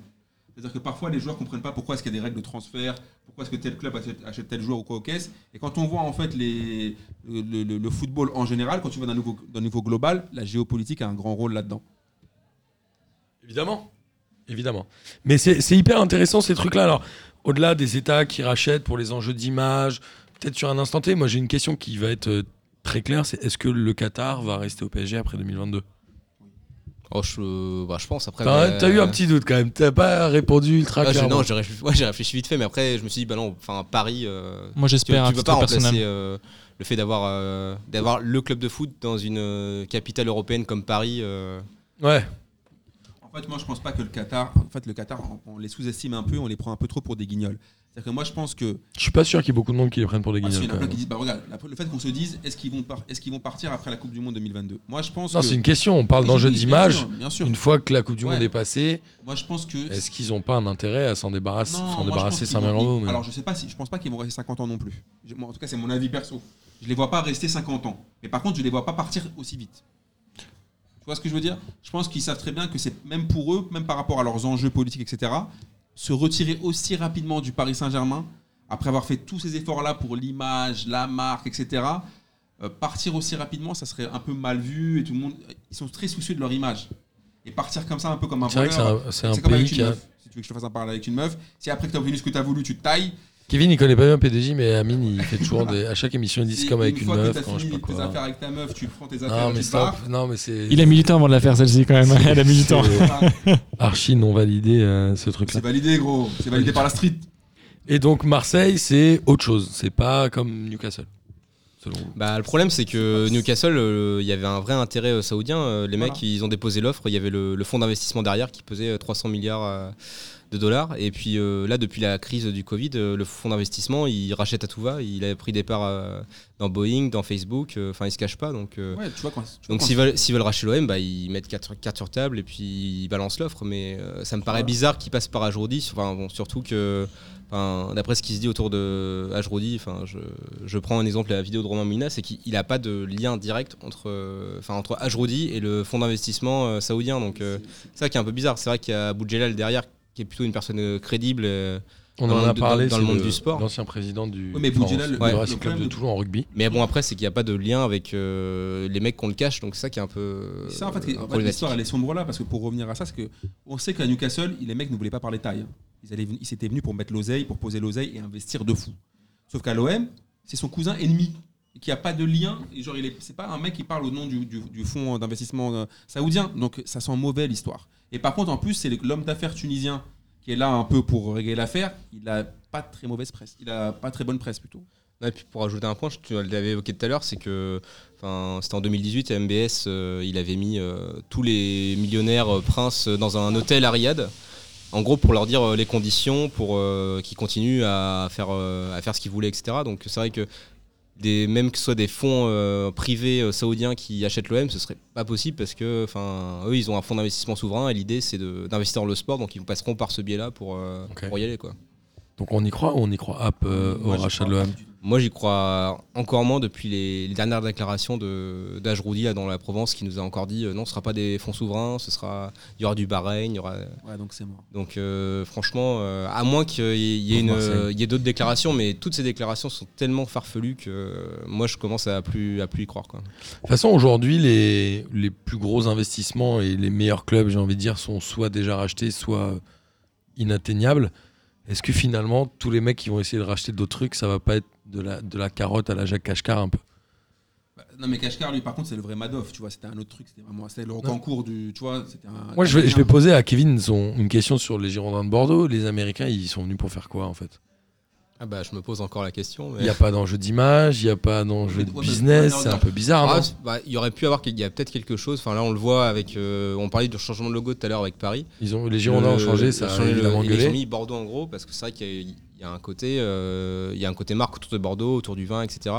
C'est-à-dire que parfois les joueurs comprennent pas pourquoi est-ce qu'il y a des règles de transfert, pourquoi est-ce que tel club achète, tel joueur ou quoi au caisse. Et quand on voit en fait le, football en général, quand tu vas d'un niveau, global, la géopolitique a un grand rôle là-dedans. Évidemment. Évidemment. Mais c'est c'est hyper intéressant ces trucs-là. Alors, au-delà des États qui rachètent pour les enjeux d'image, peut-être sur un instant T, moi j'ai une question qui va être euh, très claire, c'est est-ce que le Qatar va rester au PSG après 2022 Oh, je, bah, je pense après. T'as mais- eu un petit doute quand même, t'as pas répondu ultra Ah, j'ai- clairement. non, j'ai réfléchi, ouais, j'ai réfléchi vite fait, mais après je me suis dit, bah non, enfin Paris. euh, Moi, tu, j'espère à tu peux pas remplacer euh, le fait d'avoir euh, d'avoir le club de foot dans une euh, capitale européenne comme Paris. euh, Ouais, En fait, moi, je pense pas que le Qatar. En fait, le Qatar, on, on les sous-estime un peu, on les prend un peu trop pour des guignols. C'est-à-dire que moi, je pense que. je suis pas sûr qu'il y ait beaucoup de monde qui les prenne pour des Ah, si, guignols. il y en a quand plein même. qui disent, bah regarde, le fait qu'on se dise, est-ce qu'ils vont, par- est-ce qu'ils vont partir après la Coupe du Monde 2022 Moi, je pense Non, que. c'est une question, on parle d'enjeu d'image. sûr, Bien sûr. Une fois que la Coupe du Ouais. Monde est passée, Moi, je pense que. est-ce qu'ils ont pas un intérêt à s'en débarrasser, s'en débarrasser pense 5 qu'ils 000 vont- euros mais- Alors, je sais pas si. Je pense pas qu'ils vont rester 50 ans non plus. Moi, en tout cas, c'est mon avis perso. Je les vois pas rester 50 ans. Mais par contre, je les vois pas partir aussi vite. Tu vois ce que je veux dire? Je pense qu'ils savent très bien que c'est même pour eux, même par rapport à leurs enjeux politiques, etc., se retirer aussi rapidement du Paris Saint-Germain, après avoir fait tous ces efforts-là pour l'image, la marque, etc., euh, partir aussi rapidement, ça serait un peu mal vu et tout le monde. Ils sont très soucieux de leur image. Et partir comme ça, un peu comme un c'est voleur, un, c'est un pays qui a. meuf. Si tu veux que je te fasse un parallèle avec une meuf, si après que tu as obtenu ce que tu as voulu, tu te tailles, Kevin, il connaît pas bien PDJ, mais Amine, il fait toujours des. À chaque émission, il dit si c'est comme avec une fois meuf, que quand je sais fini pas tes quoi. affaires avec ta meuf, tu prends tes affaires Non, mais stop. Non, mais c'est. Il a mis du temps avant de la faire celle-ci quand même. Elle a mis du temps. C'est archi non validé euh, ce truc-là. C'est validé, gros. C'est validé par la street. Et donc Marseille, c'est autre chose. C'est pas comme Newcastle. Selon vous. Bah, le problème, c'est que Newcastle, euh, il y avait un vrai intérêt euh, saoudien. Euh, les Voilà. mecs, ils ont déposé l'offre. Il y avait le, le fonds d'investissement derrière qui pesait euh, 300 milliards euh, de dollars. Et puis euh, là, depuis la crise du Covid, euh, le fonds d'investissement, il rachète à tout va. Il a pris des parts euh, dans Boeing, dans Facebook. Enfin, il se cache pas. Donc, Ouais, tu vois quand. tu vois donc s'ils veulent, racheter l'OM, bah, ils mettent 4 cartes sur table et puis ils balancent l'offre. Mais ça me paraît bizarre qu'ils passent par Ajroudi. Enfin, bon, surtout que, d'après ce qui se dit autour de Ajroudi, enfin, je, je prends un exemple, la vidéo de Romain Mina, c'est qu'il n'a pas de lien direct entre, enfin, entre Ajroudi et le fonds d'investissement saoudien. Donc c'est ça qui est un peu bizarre. C'est vrai qu'il y a Boudjelal derrière qui est plutôt une personne euh, crédible. euh, On Dans en le a monde- parlé. dans- dans le monde du sport. L'ancien président du. Ouais, mais Club de Toulon en rugby. Mais bon, après, c'est qu'il n'y a pas de lien avec euh, les mecs qu'on le cache. Donc c'est ça qui est un peu. C'est ça, en fait, euh, l'histoire, elle est sombre là, parce que pour revenir à ça, c'est que on sait qu'à Newcastle, les mecs ne voulaient pas parler taille. Ils, allaient, ils étaient venus pour mettre l'oseille, pour poser l'oseille et investir de fou. Sauf qu'à l'OM, c'est son cousin ennemi, qui a pas de lien. Et genre, il est, c'est pas un mec qui parle au nom du, du- du fonds d'investissement saoudien. Donc, ça sent mauvais l'histoire. Et par contre, en plus, c'est l'homme d'affaires tunisien qui est là un peu pour régler l'affaire. Il a pas très mauvaise presse. Il a pas très bonne presse plutôt. Et puis pour ajouter un point, tu l'avais évoqué tout à l'heure, c'est que c'était en 2018, à MBS, euh, il avait mis euh, tous les millionnaires euh, princes dans un hôtel à Riyad. En gros, pour leur dire les conditions, pour qu'ils continuent à faire, à faire ce qu'ils voulaient, etc. Donc c'est vrai que des, même que ce soit des fonds euh, privés euh, saoudiens qui achètent l'OM, ce serait pas possible parce que enfin, eux, ils ont un fonds d'investissement souverain et l'idée, c'est d'investir dans le sport. Donc ils passeront par ce biais-là pour, euh, pour y aller. Quoi. Donc on y croit ou on y croit App euh, au rachat de l'OM. Moi, j'y crois encore moins depuis les, les dernières déclarations de d'Ajroudi là, dans la Provence qui nous a encore dit euh, non, ce sera pas des fonds souverains, ce sera, il y aura du Bahreïn, il y aura. Ouais, donc c'est mort. Donc, euh, franchement, euh, à moins qu'il y ait, d'autres déclarations, mais toutes ces déclarations sont tellement farfelues que euh, moi, je commence à plus à plus y croire. Quoi. De toute façon, aujourd'hui, les, les plus gros investissements et les meilleurs clubs, j'ai envie de dire, sont soit déjà rachetés, soit inatteignables. Est-ce que finalement, tous les mecs qui vont essayer de racheter d'autres trucs, ça va pas être de la, de la carotte à la Jacques Cashcar un peu Bah, Non mais Kashkar lui par contre c'est le vrai Madoff tu vois c'était un autre truc c'était vraiment c'était le concours du tu vois c'était un Moi, je vais, je vais poser à Kevin son- une question sur les Girondins de Bordeaux. Les Américains, ils sont venus pour faire quoi en fait? Ah bah, je me pose encore la question. Il n'y a pas d'enjeu d'image, il n'y a pas d'enjeu de mais- business, c'est un peu bizarre, Ah, c'est- bah, il y aurait pu avoir qu'il y a peut-être quelque chose. Enfin là, on le voit avec. euh, on parlait du changement de logo tout à l'heure avec Paris. Ils ont, Les Girondins ont changé, ça a changé le- Ils ont mis Bordeaux en gros parce que c'est vrai qu'il y, a- il y a un côté, euh, il y a un côté marque autour de Bordeaux, autour du vin, etc.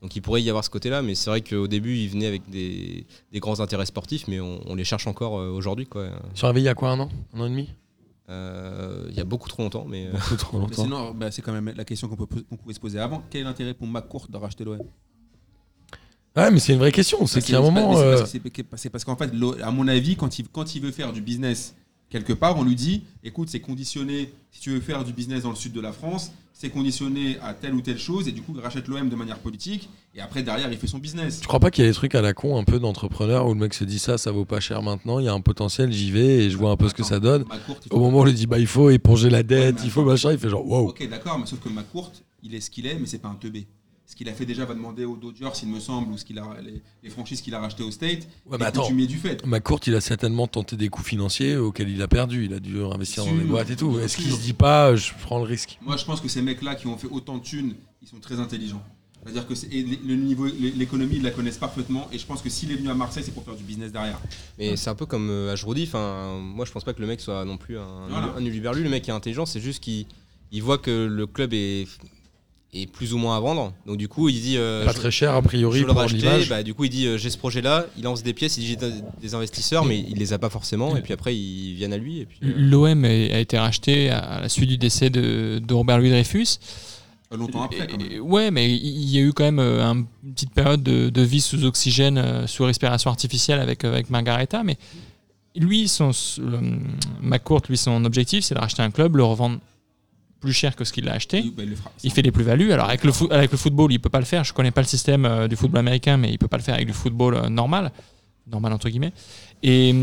Donc il pourrait y avoir ce côté-là, mais c'est vrai qu'au début, ils venaient avec des, des grands intérêts sportifs, mais on, on les cherche encore euh, aujourd'hui. quoi. Ils sont arrivés il y a quoi, un an? Un an et demi? Euh, Il y a beaucoup trop longtemps, mais Beaucoup trop Mais longtemps. sinon bah, c'est quand même la question qu'on peut qu'on pouvait se poser avant quel est l'intérêt pour McCourt de racheter l'OM Ouais, mais c'est une vraie question. C'est qu'il y a un moment. c'est euh, parce que c'est- c'est parce qu'en fait à mon avis quand il quand il veut faire du business quelque part on lui dit écoute c'est conditionné si tu veux faire du business dans le sud de la France c'est conditionné à telle ou telle chose et du coup il rachète l'OM de manière politique et après derrière il fait son business Tu crois pas qu'il y a des trucs à la con un peu d'entrepreneur où le mec se dit ça, ça vaut pas cher maintenant, il y a un potentiel, j'y vais et je vois un peu ce que ça donne. Au moment où on lui dit bah il faut éponger la dette, il faut machin, il fait genre wow. Ok, d'accord, mais sauf que McCourt, il est ce qu'il est, mais c'est pas un teubé. Ce qu'il a fait déjà va demander aux Dodgers, il me semble, ou ce qu'il a, les, les franchises qu'il a rachetées au State. Ouais, mais attends. coutumier du fait. McCourt, il a certainement tenté des coups financiers auxquels il a perdu. Il a dû investir dans des boîtes et tout. Est-ce qu'il se dit pas, je prends le risque? Moi, je pense que ces mecs-là qui ont fait autant de thunes, ils sont très intelligents. C'est-à-dire que le niveau, l'économie, ils la connaissent parfaitement. Et je pense que s'il est venu à Marseille, c'est pour faire du business derrière. Mais c'est un peu comme euh, Ajroudi. Enfin, moi, je pense pas que le mec soit non plus un, Voilà. un uluberlu. Le mec est intelligent. C'est juste qu'il il voit que le club est, est plus ou moins à vendre. Donc, du coup, il dit. euh, Pas je- très cher, a priori, je pour racheter, l'image. bah, du coup il dit euh, j'ai ce projet là, il lance des pièces, il dit j'ai des- investisseurs mais il les a pas forcément et puis après ils viennent à lui et puis euh, L'OM a été racheté à la suite du décès de, de Robert Louis Dreyfus. Longtemps après, quand même. Et- ouais, mais il y a eu quand même un- une petite période de, de vie sous oxygène, sous respiration artificielle avec, avec Margareta. Mais lui, son, le- McCourt, lui, son objectif, c'est de racheter un club, le revendre plus cher que ce qu'il a acheté. Il, bah, il le fera. Il fait des plus-values. Alors avec le, fo- avec le football, il peut pas le faire. Je connais pas le système euh, du football américain, mais il peut pas le faire avec du football euh, normal, normal entre guillemets. Et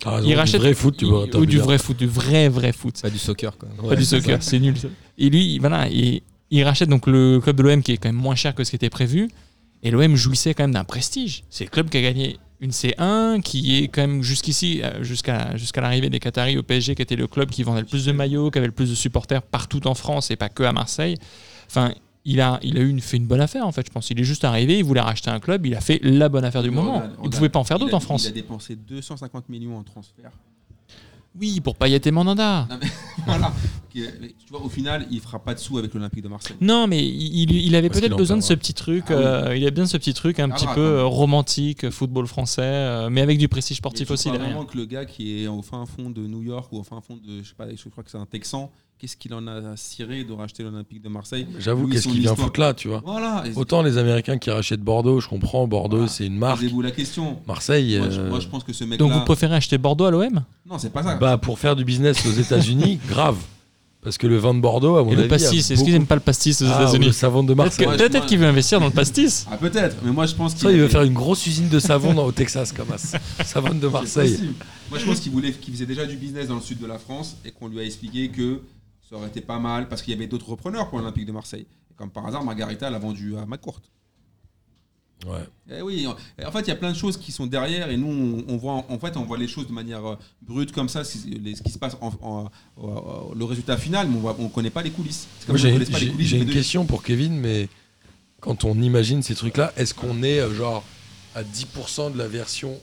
T'as raison, il du rachète vrai foot, tu vois. ou du vrai foot, du vrai vrai foot pas du soccer quoi. Ouais, pas du soccer, c'est nul. Et lui, voilà, il, il rachète donc le club de l'OM qui est quand même moins cher que ce qui était prévu. Et l'OM jouissait quand même d'un prestige. C'est le club qui a gagné une C1, qui est quand même jusqu'ici, euh, jusqu'à jusqu'à l'arrivée des Qataris au PSG, qui était le club qui vendait le plus de maillots, qui avait le plus de supporters partout en France et pas que à Marseille. Enfin, il a, il a eu une, fait une bonne affaire en fait, je pense. Il est juste arrivé, il voulait racheter un club, il a fait la bonne affaire du moment. il regarde, pouvait pas en faire d'autres en France. Il a dépensé 250 millions en transfert. Oui, pour Payet et Mandanda. Non, mais voilà. Tu vois, au final, il fera pas de sous avec l'Olympique de Marseille. Non, mais il, il avait peut-être qu'il en besoin de ce petit truc. Ah oui. euh, il a bien de ce petit truc un Ah, petit peu euh, romantique, football français, euh, mais avec du prestige sportif aussi crois derrière. vraiment que le gars qui est au fin fond de New York ou au fin fond de, je sais pas, je crois que c'est un Texan, qu'est-ce qu'il en a ciré de racheter l'Olympique de Marseille? J'avoue, qu'est-ce qu'il vient foutre là, tu vois? Voilà. Autant les Américains qui rachètent Bordeaux, je comprends, Bordeaux Voilà. c'est une marque. Posez-vous la question. Marseille, Moi, je, euh, moi, je pense que ce mec-là. Donc vous préférez acheter Bordeaux à l'OM Non, c'est pas ça. bah, pour faire du business aux États-Unis, grave. Parce que le vin de Bordeaux, à mon Et avis. le pastis, est-ce qu'ils beaucoup- n'aiment pas le pastis aux Ah, ou le États-Unis savon de Peut-être Marseille. peut-être qu'il veut investir dans le pastis. Ah, peut-être. Mais moi, je pense qu'il. Ça, il veut faire une grosse usine de savon dans, au Texas, comme ça. Savon de Marseille. Moi, je pense qu'il voulait, qu'il faisait déjà du business dans le sud de la France et qu'on lui a expliqué que ça aurait été pas mal parce qu'il y avait d'autres repreneurs pour l'Olympique de Marseille. Et comme par hasard, Margarita l'a vendu à McCourt. Ouais. Eh oui, en- fait, il y a plein de choses qui sont derrière et nous, on, voit, en fait, on voit les choses de manière euh, brute comme ça, ce qui se passe, en, en- en- le résultat final, mais on ne connaît pas les coulisses. J'ai de une question pour Kevin, mais quand on imagine ces trucs-là, est-ce qu'on est euh, genre à 10% de la version,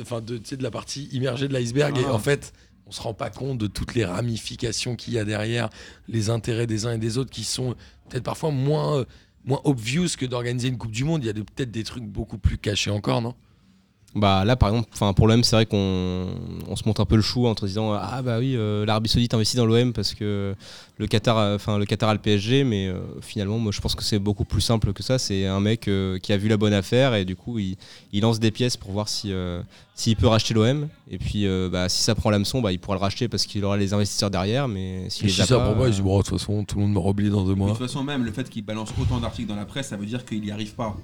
enfin de, tu sais, de la partie immergée de l'iceberg et Ah. en fait, on se rend pas compte de toutes les ramifications qu'il y a derrière, les intérêts des uns et des autres qui sont peut-être parfois moins, euh, obvious que d'organiser une Coupe du Monde. Il y a peut-être des trucs beaucoup plus cachés encore, non? Bah là par exemple, enfin pour l'OM c'est vrai qu'on on se monte un peu le chou en te disant ah bah oui euh, l'Arabie Saoudite investit dans l'OM parce que le Qatar, a- enfin le Qatar a le PSG, mais euh, finalement moi je pense que c'est beaucoup plus simple que ça. C'est un mec euh, qui a vu la bonne affaire et du coup il, il lance des pièces pour voir si euh, s'il peut racheter l'OM et puis euh, bah, si ça prend l'hameçon bah il pourra le racheter parce qu'il aura les investisseurs derrière, mais Et les si a ça pas, prend pas, euh, bon, de toute façon, tout le monde m'aura oublié dans deux Mais De mois. toute façon, même le fait qu'il balance autant d'articles dans la presse, ça veut dire qu'il n'y arrive pas.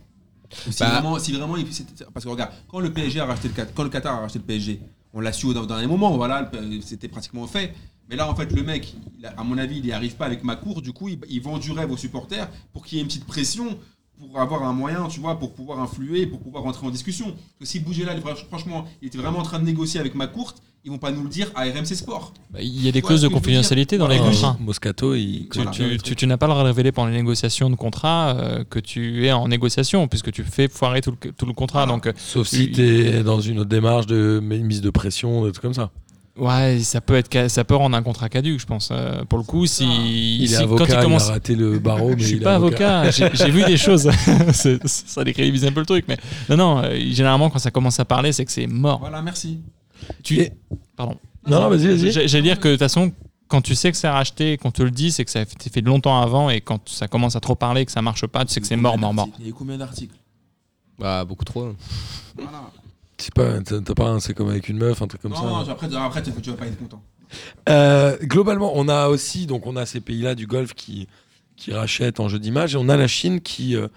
Si, Bah- vraiment, si vraiment, il- c'était- parce que regarde, quand le PSG a racheté le quand le Qatar a racheté le PSG, on l'a su au dernier moment, voilà, le- c'était pratiquement fait. Mais là, en fait, le mec, il a- à mon avis, il n'y arrive pas avec Macour. Du coup, il, il vend du rêve aux supporters pour qu'il y ait une petite pression, pour avoir un moyen, tu vois, pour pouvoir influer, pour pouvoir rentrer en discussion. Parce que s'il bougeait là, franchement, il était vraiment en train de négocier avec Macourt, ils vont pas nous le dire à RMC Sport. Bah, Il y a des clauses de confidentialité dans les contrats. Moscato, il. Tu, Voilà. tu- tu- tu n'as pas le droit de révéler pendant les négociations de contrat euh, que tu es en négociation, puisque tu fais foirer tout le, tout le contrat. Voilà. Donc, euh, Sauf si tu es dans une autre démarche de mise de pression, des trucs comme ça. Ouais, ça peut, être, ça peut rendre un contrat caduque, je pense. Euh, pour le coup, si, Il si- est quand avocat, il il, commence. a raté le barreau, mais je suis il pas avocat, j'ai j'ai vu des choses. Ça décrédibilise un peu le truc, mais non, non. euh, généralement, quand ça commence à parler, c'est que c'est mort. Voilà, merci. Tu, Et- pardon. Non, non, vas-y, vas-y. J'allais dire que de toute façon, quand tu sais que c'est racheté, qu'on te le dit, c'est que ça a été fait longtemps avant, et quand ça commence à trop parler, que ça marche pas, tu sais que c'est mort, mort, mort. Il y a eu combien d'articles? Bah beaucoup trop. Voilà. C'est pas, t'as t'as pas un c'est comme avec une meuf, un truc comme non, ça. non, après, après tu vas pas être content. Euh, globalement, on a aussi, donc on a ces pays-là du Golfe qui, qui rachètent en jeu d'image, et on a la Chine qui, euh,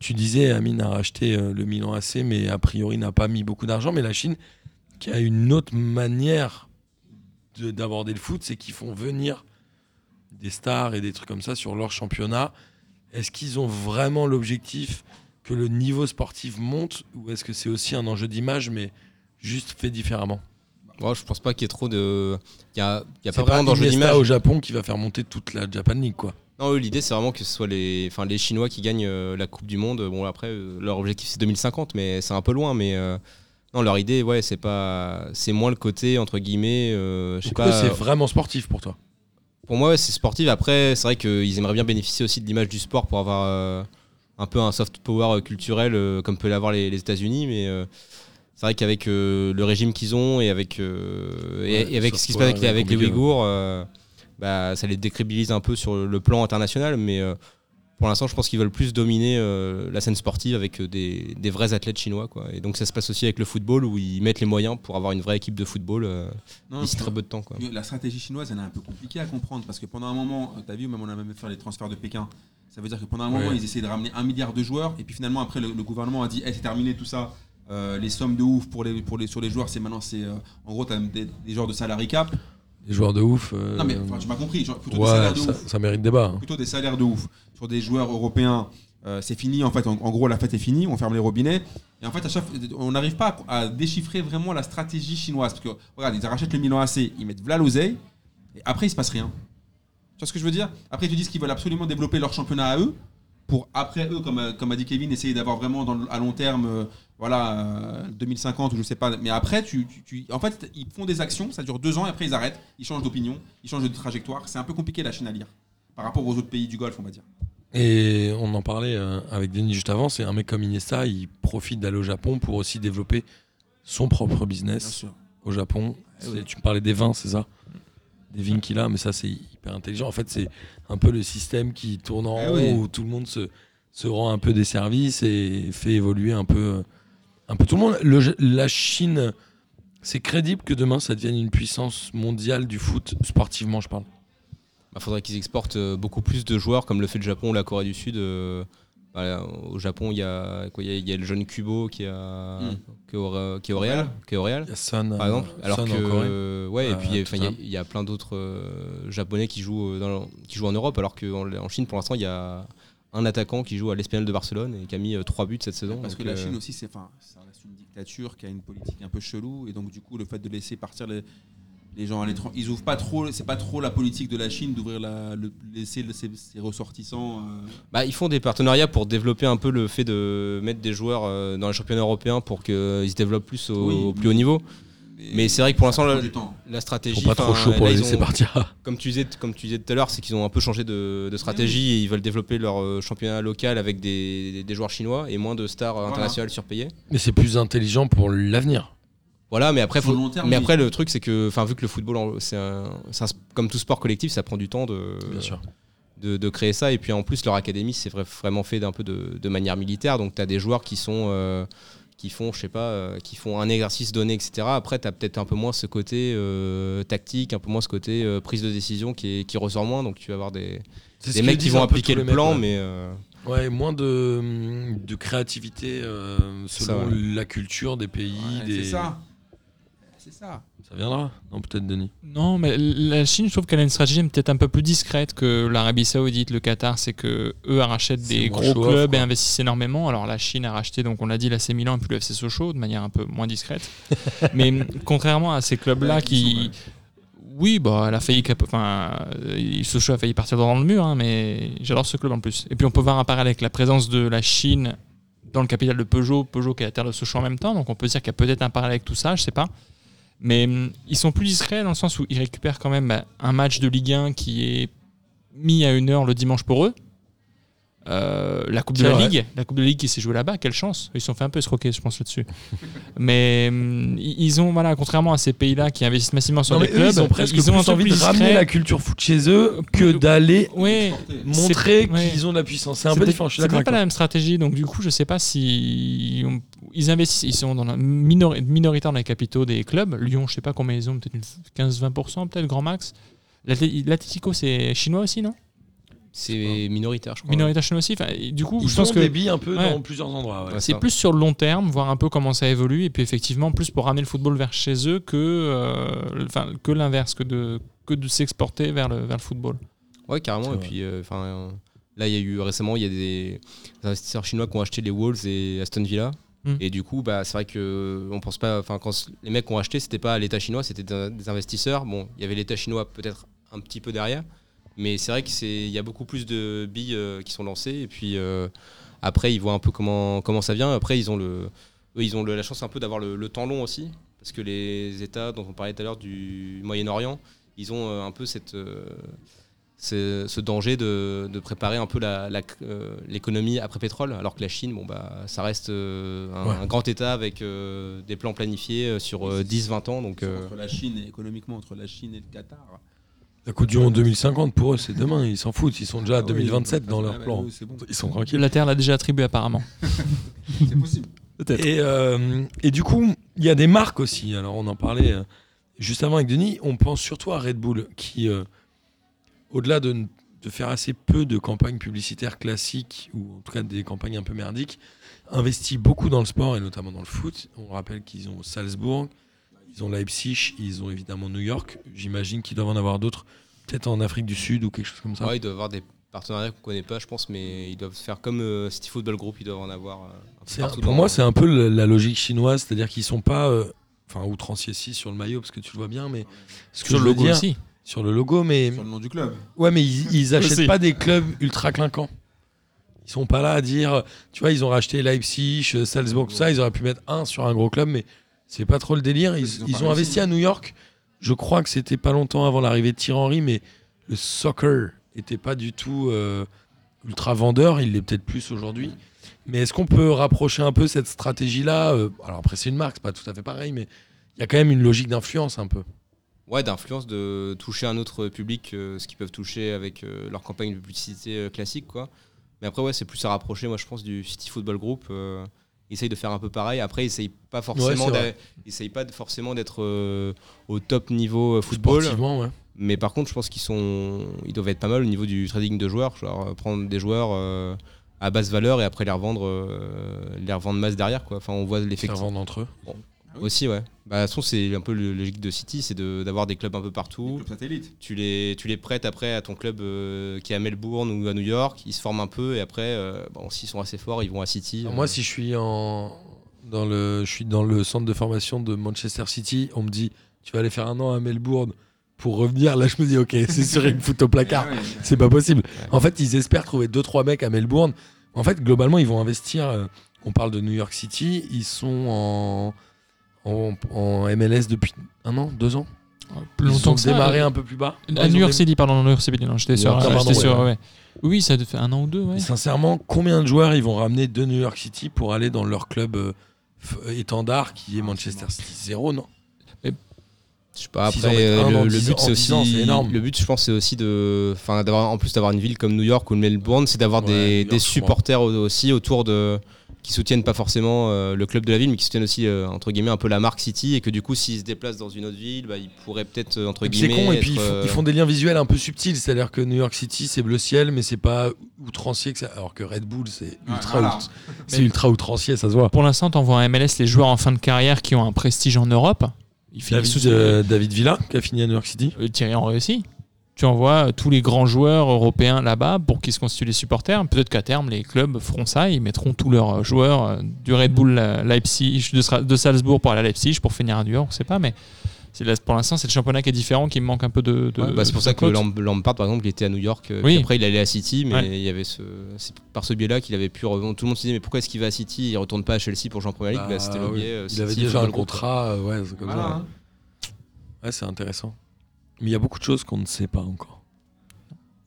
tu disais, Amine a racheté euh, le Milan AC, mais a priori n'a pas mis beaucoup d'argent, mais la Chine qui a une autre manière de- d'aborder le foot, c'est qu'ils font venir des stars et des trucs comme ça sur leur championnat, est-ce qu'ils ont vraiment l'objectif que le niveau sportif monte ou est-ce que c'est aussi un enjeu d'image mais juste fait différemment Moi, je pense pas qu'il y ait trop de. Il y a, il y a C'est pas vraiment d'enjeu d'image. au Japon qui va faire monter toute la Japan League quoi. Non, l'idée, c'est vraiment que ce soit les, enfin, les Chinois qui gagnent euh, la Coupe du Monde. Bon, après, euh, leur objectif, c'est 2050, mais c'est un peu loin. Mais euh, non, leur idée, ouais, c'est pas, c'est moins le côté entre guillemets. je sais pas. c'est vraiment sportif pour toi. Pour moi, ouais, c'est sportif. Après, c'est vrai qu'ils aimeraient bien bénéficier aussi de l'image du sport pour avoir un peu un soft power culturel euh, comme peut l'avoir les, les États-Unis. Mais euh, c'est vrai qu'avec euh, le régime qu'ils ont et avec, et- avec ce qui se passe avec, avec les. Ouïghours, bah, ça les décrédibilise un peu sur le plan international. Mais pour l'instant, je pense qu'ils veulent plus dominer euh, la scène sportive avec euh, des, des vrais athlètes chinois. Quoi. Et donc, ça se passe aussi avec le football où ils mettent les moyens pour avoir une vraie équipe de football euh, d'ici très peu de temps. Quoi. La stratégie chinoise, elle est un peu compliquée à comprendre parce que pendant un moment, tu as vu, même on a même fait les transferts de Pékin. Ça veut dire que pendant un moment, Ouais. ils essayaient de ramener un milliard de joueurs et puis finalement, après, le, le gouvernement a dit Eh, c'est terminé tout ça. Euh, les sommes de ouf pour les, pour les, sur les joueurs, c'est maintenant, c'est euh, en gros, tu as des, des joueurs de salary cap. Les joueurs de ouf. euh, Non, mais enfin, tu m'as compris, genre, plutôt des ouais, salaires de ça, ouf. ça mérite débat. hein. Plutôt des salaires de ouf. Sur des joueurs européens, euh, c'est fini. En fait, en, en gros, la fête est finie. On ferme les robinets. Et en fait, à chaque, on n'arrive pas à, déchiffrer vraiment la stratégie chinoise. Parce que, regarde, ils rachètent le Milan AC, ils mettent v'là l'oseille, et après, il se passe rien. Tu vois ce que je veux dire? Après, ils te disent qu'ils veulent absolument développer leur championnat à eux, pour après, eux, comme, euh, comme a dit Kevin, essayer d'avoir vraiment dans à long terme, voilà, euh, 2050 ou je sais pas. Mais après, tu, tu- tu- en fait, ils font des actions, ça dure deux ans, et après, ils arrêtent, ils changent d'opinion, ils changent de trajectoire. C'est un peu compliqué la Chine à lire, par rapport aux autres pays du Golfe, on va dire. Et on en parlait euh, avec Denis juste avant, c'est un mec comme Iniesta, il profite d'aller au Japon pour aussi développer son propre business au Japon. Eh oui. Tu me parlais des vins, c'est ça? Des vignes qu'il a, mais ça c'est hyper intelligent. En fait, c'est un peu le système qui tourne en Eh rond, oui. où tout le monde se, se rend un peu des services et fait évoluer un peu, un peu tout le monde. Le- la Chine, c'est crédible que demain ça devienne une puissance mondiale du foot, sportivement je parle. Il faudrait qu'ils exportent euh, beaucoup plus de joueurs comme le fait le Japon ou la Corée du Sud. euh, voilà, au Japon, il y, a, quoi, il, y a, il y a le jeune Kubo qui, a, Mm. qui, est au, qui est au Real. Qui est au Real Il y a Son, par euh, exemple. Alors Son que, en Corée. euh, ouais, et Euh, puis il y a- y, plein d'autres euh, Japonais qui jouent, euh, dans, qui jouent en Europe, alors qu'en en Chine, pour l'instant, il y a un attaquant qui joue à l'Espanyol de Barcelone et qui a mis 3 buts cette saison. Parce que la euh, Chine aussi, c'est, enfin, ça reste une dictature qui a une politique un peu chelou, et donc du coup, le fait de laisser partir les, les gens à l'étranger, ils ouvrent pas trop, c'est pas trop la politique de la Chine d'ouvrir la, le, laisser le- ses, ses ressortissants. euh, Bah, ils font des partenariats pour développer un peu le fait de mettre des joueurs euh, dans les championnats européens pour qu'ils se développent plus au, Oui, au plus haut niveau. Mais c'est vrai que pour l'instant. La Ils stratégie. sont pas trop chauds pour les ils laisser partir. Comme tu disais, comme tu disais tout à l'heure, c'est qu'ils ont un peu changé de, de stratégie et ils veulent développer leur euh, championnat local avec des, des joueurs chinois et moins de stars euh, Voilà. internationales surpayées. Mais c'est plus intelligent pour l'avenir. Voilà, mais après, faut- terme, mais oui. après le truc c'est que, enfin, vu que le football, c'est comme tout sport collectif, ça prend du temps de, Bien sûr. de, de créer ça. Et puis en plus, leur académie, c'est vrai- vraiment fait d'un peu de, de manière militaire. Donc tu as des joueurs qui sont. euh, qui font, je sais pas, euh, qui font un exercice donné, etc. Après, tu as peut-être un peu moins ce côté euh, tactique, un peu moins ce côté euh, prise de décision qui, est- qui ressort moins. Donc tu vas avoir des, des mecs qui vont appliquer le les mecs, plan, ouais. mais euh, Ouais, moins de, de créativité euh, Ça, selon ouais. la culture des pays. Ouais, des... C'est ça. C'est ça. Ça viendra Non, peut-être Denis. Non, mais la Chine, je trouve qu'elle a une stratégie peut-être un peu plus discrète que l'Arabie Saoudite, le Qatar. C'est que eux rachètent des gros clubs et investissent énormément. Alors la Chine a racheté, donc on l'a dit, l'AC Milan et puis le FC Sochaux de manière un peu moins discrète. mais contrairement à ces clubs-là Ouais, qui, oui, bah, elle a failli, enfin, euh, Sochaux a failli partir dans le mur, hein, mais j'adore ce club en plus. Et puis on peut voir un parallèle avec la présence de la Chine dans le capital de Peugeot, Peugeot qui est à la terre de Sochaux en même temps, donc on peut dire qu'il y a peut-être un parallèle avec tout ça, je sais pas. Mais hum, ils sont plus discrets dans le sens où ils récupèrent quand même bah, un match de Ligue 1 qui est mis à une heure le dimanche pour eux. Euh, la Coupe de la. Ligue, la Coupe de la Ligue qui s'est jouée là-bas, quelle chance. Ils se sont fait un peu escroquer, je pense, là-dessus. Mais hum, ils ont, voilà, contrairement à ces pays-là qui investissent massivement sur Non, les mais eux, clubs, ils ont presque plus un truc envie de ramener la culture foot chez eux que d'aller Ouais, montrer ouais. qu'ils ont de la puissance. C'est un peu peut-être- différent. Je suis C'est d'accord peut-être avec pas la toi. même stratégie, donc du coup, je sais pas si on- ils investissent, ils sont dans la minoritaire dans les capitaux des clubs. Lyon, je sais pas combien ils ont, peut-être une 15-20%, peut-être grand max. L'Atlé- L'Atlético, c'est chinois aussi, non? C'est minoritaire, je crois. Minoritaire chinois aussi. Enfin, et du coup, Ils je pense que des billes un peu Ouais. dans plusieurs endroits. ouais. C'est plus sur le long terme, voir un peu comment ça évolue, et puis effectivement plus pour ramener le football vers chez eux que, euh, que l'inverse, que de, que de s'exporter vers le, vers le football. Ouais, carrément. Et puis, euh, enfin, euh, Là, il y a eu récemment, il y a des investisseurs chinois qui ont acheté les Wolves et Aston Villa. Mm. Et du coup, bah, c'est vrai que on pense pas. Enfin, quand les mecs ont acheté, c'était pas l'État chinois, c'était des investisseurs. Bon, il y avait l'État chinois peut-être un petit peu derrière, mais c'est vrai que c'est, il y a beaucoup plus de billes euh, qui sont lancées. Et puis euh, après, ils voient un peu comment comment ça vient. Après, ils ont le, eux, ils ont le- la chance un peu d'avoir le, le temps long aussi, parce que les États dont on parlait tout à l'heure du Moyen-Orient, ils ont euh, un peu cette euh, ce, ce danger de, de préparer un peu la- la- euh, l'économie après pétrole, alors que la Chine, bon, bah, ça reste euh, un, Ouais. un grand État avec euh, des plans planifiés sur euh, 10-20 ans. Donc, euh, Entre la Chine et économiquement, entre la Chine et le Qatar. La Coupe du Monde 2050, pour eux, c'est demain. Ils s'en foutent. Ils sont déjà à Ah oui, 2027 dans ah leur bah plan. Ils sont tranquilles. La Terre l'a déjà attribué apparemment. c'est possible. Et, euh, et du coup, il y a des marques aussi. Alors, on en parlait euh, juste avant avec Denis. On pense surtout à Red Bull, qui, euh, au-delà de, de faire assez peu de campagnes publicitaires classiques, ou en tout cas des campagnes un peu merdiques, investit beaucoup dans le sport et notamment dans le foot. On rappelle qu'ils ont Salzbourg, ils ont Leipzig, ils ont évidemment New York. J'imagine qu'ils doivent en avoir d'autres, peut-être en Afrique du Sud ou quelque chose comme ça. ouais, ils doivent avoir des partenariats qu'on connaît pas, je pense, mais ils doivent faire comme euh, City Football Group, ils doivent en avoir euh, un pour moi, c'est un peu le- la logique chinoise, c'est-à-dire qu'ils sont pas, euh, enfin, outranciers si sur le maillot parce que tu le vois bien, mais ce que Sur je le logo dire, aussi. sur le logo, mais Sur le nom du club. ouais, mais ils, ils achètent Aussi. pas des clubs ultra clinquants. Ils sont pas là à dire, tu vois, ils ont racheté Leipzig, euh, Salzbourg, tout ça, ils auraient pu mettre un sur un gros club, mais c'est pas trop le délire. Ils, Ils ont ils investi à New York. Je crois que c'était pas longtemps avant l'arrivée de Thierry Henry, mais le soccer était pas du tout euh, ultra vendeur. Il l'est peut-être plus aujourd'hui. Mais est-ce qu'on peut rapprocher un peu cette stratégie-là euh, Alors après, c'est une marque, c'est pas tout à fait pareil, mais il y a quand même une logique d'influence un peu. Ouais, d'influence de toucher un autre public, euh, ce qu'ils peuvent toucher avec euh, leur campagne de publicité classique, quoi. Mais après, ouais, c'est plus à rapprocher, moi, je pense, du City Football Group. Ils essayent de faire un peu pareil. Après, ils essayent pas forcément, pas forcément d'être euh, au top niveau euh, football. Ouais. Mais par contre, je pense qu'ils sont, ils doivent être pas mal au niveau du trading de joueurs. Genre euh, prendre des joueurs euh, à basse valeur et après les revendre, euh, les revendre masse derrière, quoi. Enfin, on voit Faire l'effectif. vendre entre eux. Aussi, ouais. Bah, de toute façon, c'est un peu le logique de City, c'est de- d'avoir des clubs un peu partout. Club satellite. Tu les, tu les prêtes après à ton club euh, qui est à Melbourne ou à New York. Ils se forment un peu et après, euh, bon, s'ils sont assez forts, ils vont à City. Alors Euh, Moi, si je suis en dans le, je suis dans le centre de formation de Manchester City, on me dit, tu vas aller faire un an à Melbourne pour revenir. Là, je me dis, ok, c'est sûr, ils me foutent au placard. Ah. C'est pas possible. En fait, ils espèrent trouver 2-3 mecs à Melbourne. En fait, globalement, ils vont investir. on parle de New York City. Ils sont en, en, en MLS depuis un an, deux ans. Plus Ils longtemps ont que ça. démarré un peu plus bas. À New York City, pardon, New York City. Non, j'étais euh, pardon, j'étais sur- ouais. ouais. Oui, ça fait un an ou deux, ouais. Et sincèrement, combien de joueurs ils vont ramener de New York City pour aller dans leur club euh, f- étendard qui est Manchester City? Zéro, non Je sais pas, après, euh, le, dans le 10 but, c'est en 10 aussi. ans, c'est énorme. Le but, je pense, c'est aussi de. Enfin, d'avoir, en plus d'avoir une ville comme New York ou Melbourne, c'est d'avoir Ouais, des, York, des je supporters au- aussi autour de. Qui soutiennent pas forcément euh, le club de la ville, mais qui soutiennent aussi, euh, entre guillemets, un peu la marque City. Et que du coup, s'ils se déplacent dans une autre ville, bah, ils pourraient peut-être, euh, entre C'est guillemets. con, et puis être, ils font, euh, ils font des liens visuels un peu subtils. C'est-à-dire que New York City, c'est bleu ciel, mais c'est pas outrancier. Que ça... Alors que Red Bull, c'est ultra, voilà. out- c'est ultra outrancier, ça se voit. Pour l'instant, t'envoies en MLS les joueurs en fin de carrière qui ont un prestige en Europe. Ils finissent David, sous euh, David Villa, qui a fini à New York City. Thierry Henry aussi. Tu envoies euh, tous les grands joueurs européens là-bas pour qu'ils se constituent les supporters. Peut-être qu'à terme, les clubs feront ça. Ils mettront tous leurs euh, joueurs euh, du Red Bull Leipzig, de, Salzbourg pour aller à Leipzig pour finir à New York. On sait pas, mais pour l'instant, c'est le championnat qui est différent, qui me manque un peu de. de- Ouais, bah, c'est pour ça que Lampard, par exemple, il était à New York. Oui. puis après, il allait à City, mais Ouais. il y avait ce, c'est par ce biais-là qu'il avait pu revenir. Tout le monde se disait, mais pourquoi est-ce qu'il va à City Il retourne pas à Chelsea pour jouer en Première League? Bah, Bah, C'était le biais. Il avait déjà un contrat. ouais, c'est comme Voilà, ça. hein. Ouais, c'est intéressant. Mais il y a beaucoup de choses qu'on ne sait pas encore.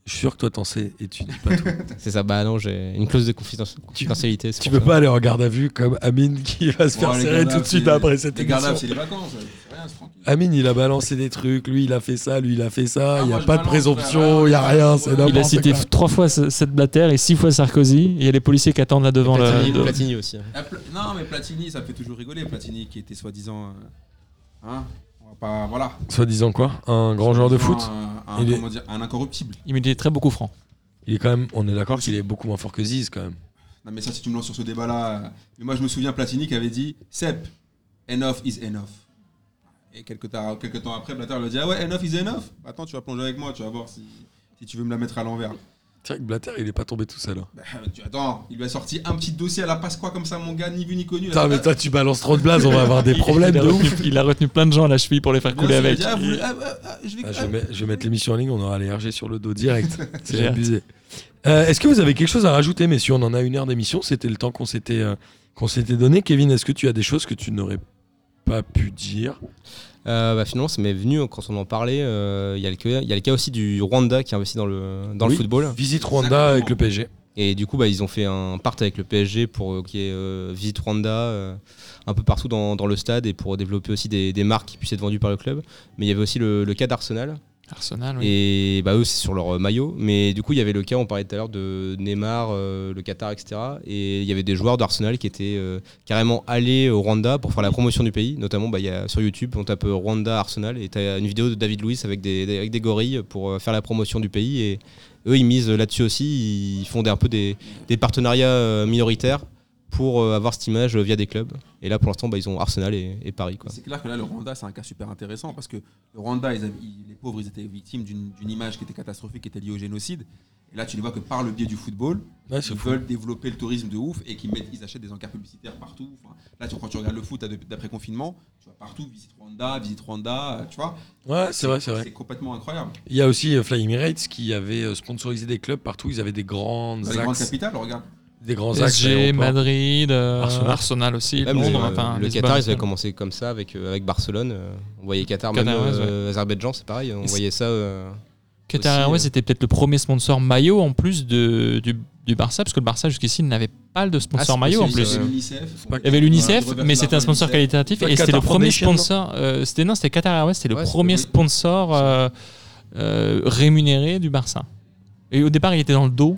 Je suis sûr que toi, t'en sais et tu dis pas tout. C'est ça, bah non, j'ai une clause de confidentialité. tu pour peux ça. pas aller en garde à vue comme Amine qui va se Bon, faire les serrer tout de suite après cette Les émission. c'est les vacances. C'est rien, c'est tranquille. Amine, il a balancé des trucs, lui il a fait ça, lui il a fait ça, Ah, il n'y a pas de balance, présomption, il n'y a rien, c'est Il a n'importe Il a cité quoi. trois fois ce- cette Blatter et six fois Sarkozy. Il y a les policiers qui attendent là devant le. Platini, de- Platini aussi. hein. Non, mais Platini, ça me fait toujours rigoler. Platini qui était soi-disant. euh, Hein pas. Voilà. Soi-disant quoi Un grand joueur de foot Un, un- Il est- dire, un incorruptible. Il mettait très beaucoup francs. Il est quand même, on est d'accord qu'il est beaucoup moins fort que Ziz quand même. Non, mais ça, si tu me lances sur ce débat-là. euh, Mais moi, je me souviens Platini qui avait dit Sep, enough is enough. Et quelques, quelques temps après, Blatter lui a dit Ah ouais, enough is enough. Attends, tu vas plonger avec moi, tu vas voir si, si tu veux me la mettre à l'envers. C'est vrai que Blatter, il est pas tombé tout seul. hein. Bah, tu- attends, il lui a sorti un petit dossier à la passe quoi comme ça, mon gars, ni vu ni connu. Putain, mais toi, tu balances trop de blazes, on va avoir des problèmes il, a de retenu, ouf. il a retenu plein de gens à la cheville pour les faire couler avec. ah, ah, je vais- Ah, je, vais, mettre- je vais mettre l'émission en ligne, on aura les RG sur le dos direct. C'est abusé. Euh, est-ce que vous avez quelque chose à rajouter, messieurs? On en a une heure d'émission, c'était le temps qu'on s'était euh, qu'on s'était donné. Kevin, est-ce que tu as des choses que tu n'aurais pas pu dire? Euh, bah, finalement, ça m'est venu euh, quand on en parlait. euh, Il y, a le cas- il y a le cas aussi du Rwanda qui investit dans le, dans Oui. le football. Visite Rwanda Exactement. avec le PSG. Et du coup, bah, ils ont fait un part avec le PSG pour euh, qu'il y ait euh, Visite Rwanda euh, un peu partout dans, dans le stade et pour développer aussi des, des marques qui puissent être vendues par le club. Mais il y avait aussi le, le cas d'Arsenal. Arsenal, oui. Et bah, eux, c'est sur leur euh, maillot. Mais du coup, il y avait le cas, on parlait tout à l'heure de Neymar, euh, le Qatar, etc. Et il y avait des joueurs d'Arsenal qui étaient euh, carrément allés au Rwanda pour faire la promotion du pays. Notamment, bah, sur YouTube, on tape Rwanda Arsenal et tu as une vidéo de David Luiz avec des, gorilles pour faire la promotion du pays. Et eux, ils misent là-dessus aussi. Ils font un peu des, partenariats minoritaires pour euh, avoir cette image euh, via des clubs. Et là, pour l'instant, bah, ils ont Arsenal et, et Paris. Quoi. C'est clair que là, le Rwanda, c'est un cas super intéressant parce que le Rwanda, ils avaient- ils- les pauvres, ils étaient victimes d'une image qui était catastrophique, qui était liée au génocide. Et là, tu les vois que par le biais du football, Ouais, ils fou. veulent développer le tourisme de ouf et qu'ils mettent, ils achètent des encarts publicitaires partout. Enfin, là, tu, quand tu regardes le foot d'après confinement, tu vois partout, visite Rwanda, visite Rwanda, tu vois. Ouais, c'est vrai, c'est vrai. C'est complètement incroyable. Il y a aussi euh, Fly Emirates qui avait sponsorisé des clubs partout. Ils avaient des grandes Dans les grandes axes, capitales, regarde. Des grands. PSG. Madrid, euh, Arsenal. Arsenal. aussi, Même Londres, le, enfin, le. Qatar, ils avaient commencé comme ça avec, euh, avec Barcelone. euh, on voyait Qatar, même Qatar, ouais, euh, Azerbaïdjan, c'est pareil. On voyait ça. euh, Qatar aussi, Airways euh, c'était peut-être le premier sponsor maillot en plus de, du, du Barça, parce que le Barça jusqu'ici n'avait pas de sponsor Ah, maillot en plus. Il y avait l'UNICEF, Voilà, mais c'était un sponsor qualitatif et c'était le Qatar premier sponsor. euh, c'était non, c'était Qatar Airways, c'était le Ouais, premier sponsor euh, euh, rémunéré du Barça. Et au départ, il était dans le dos.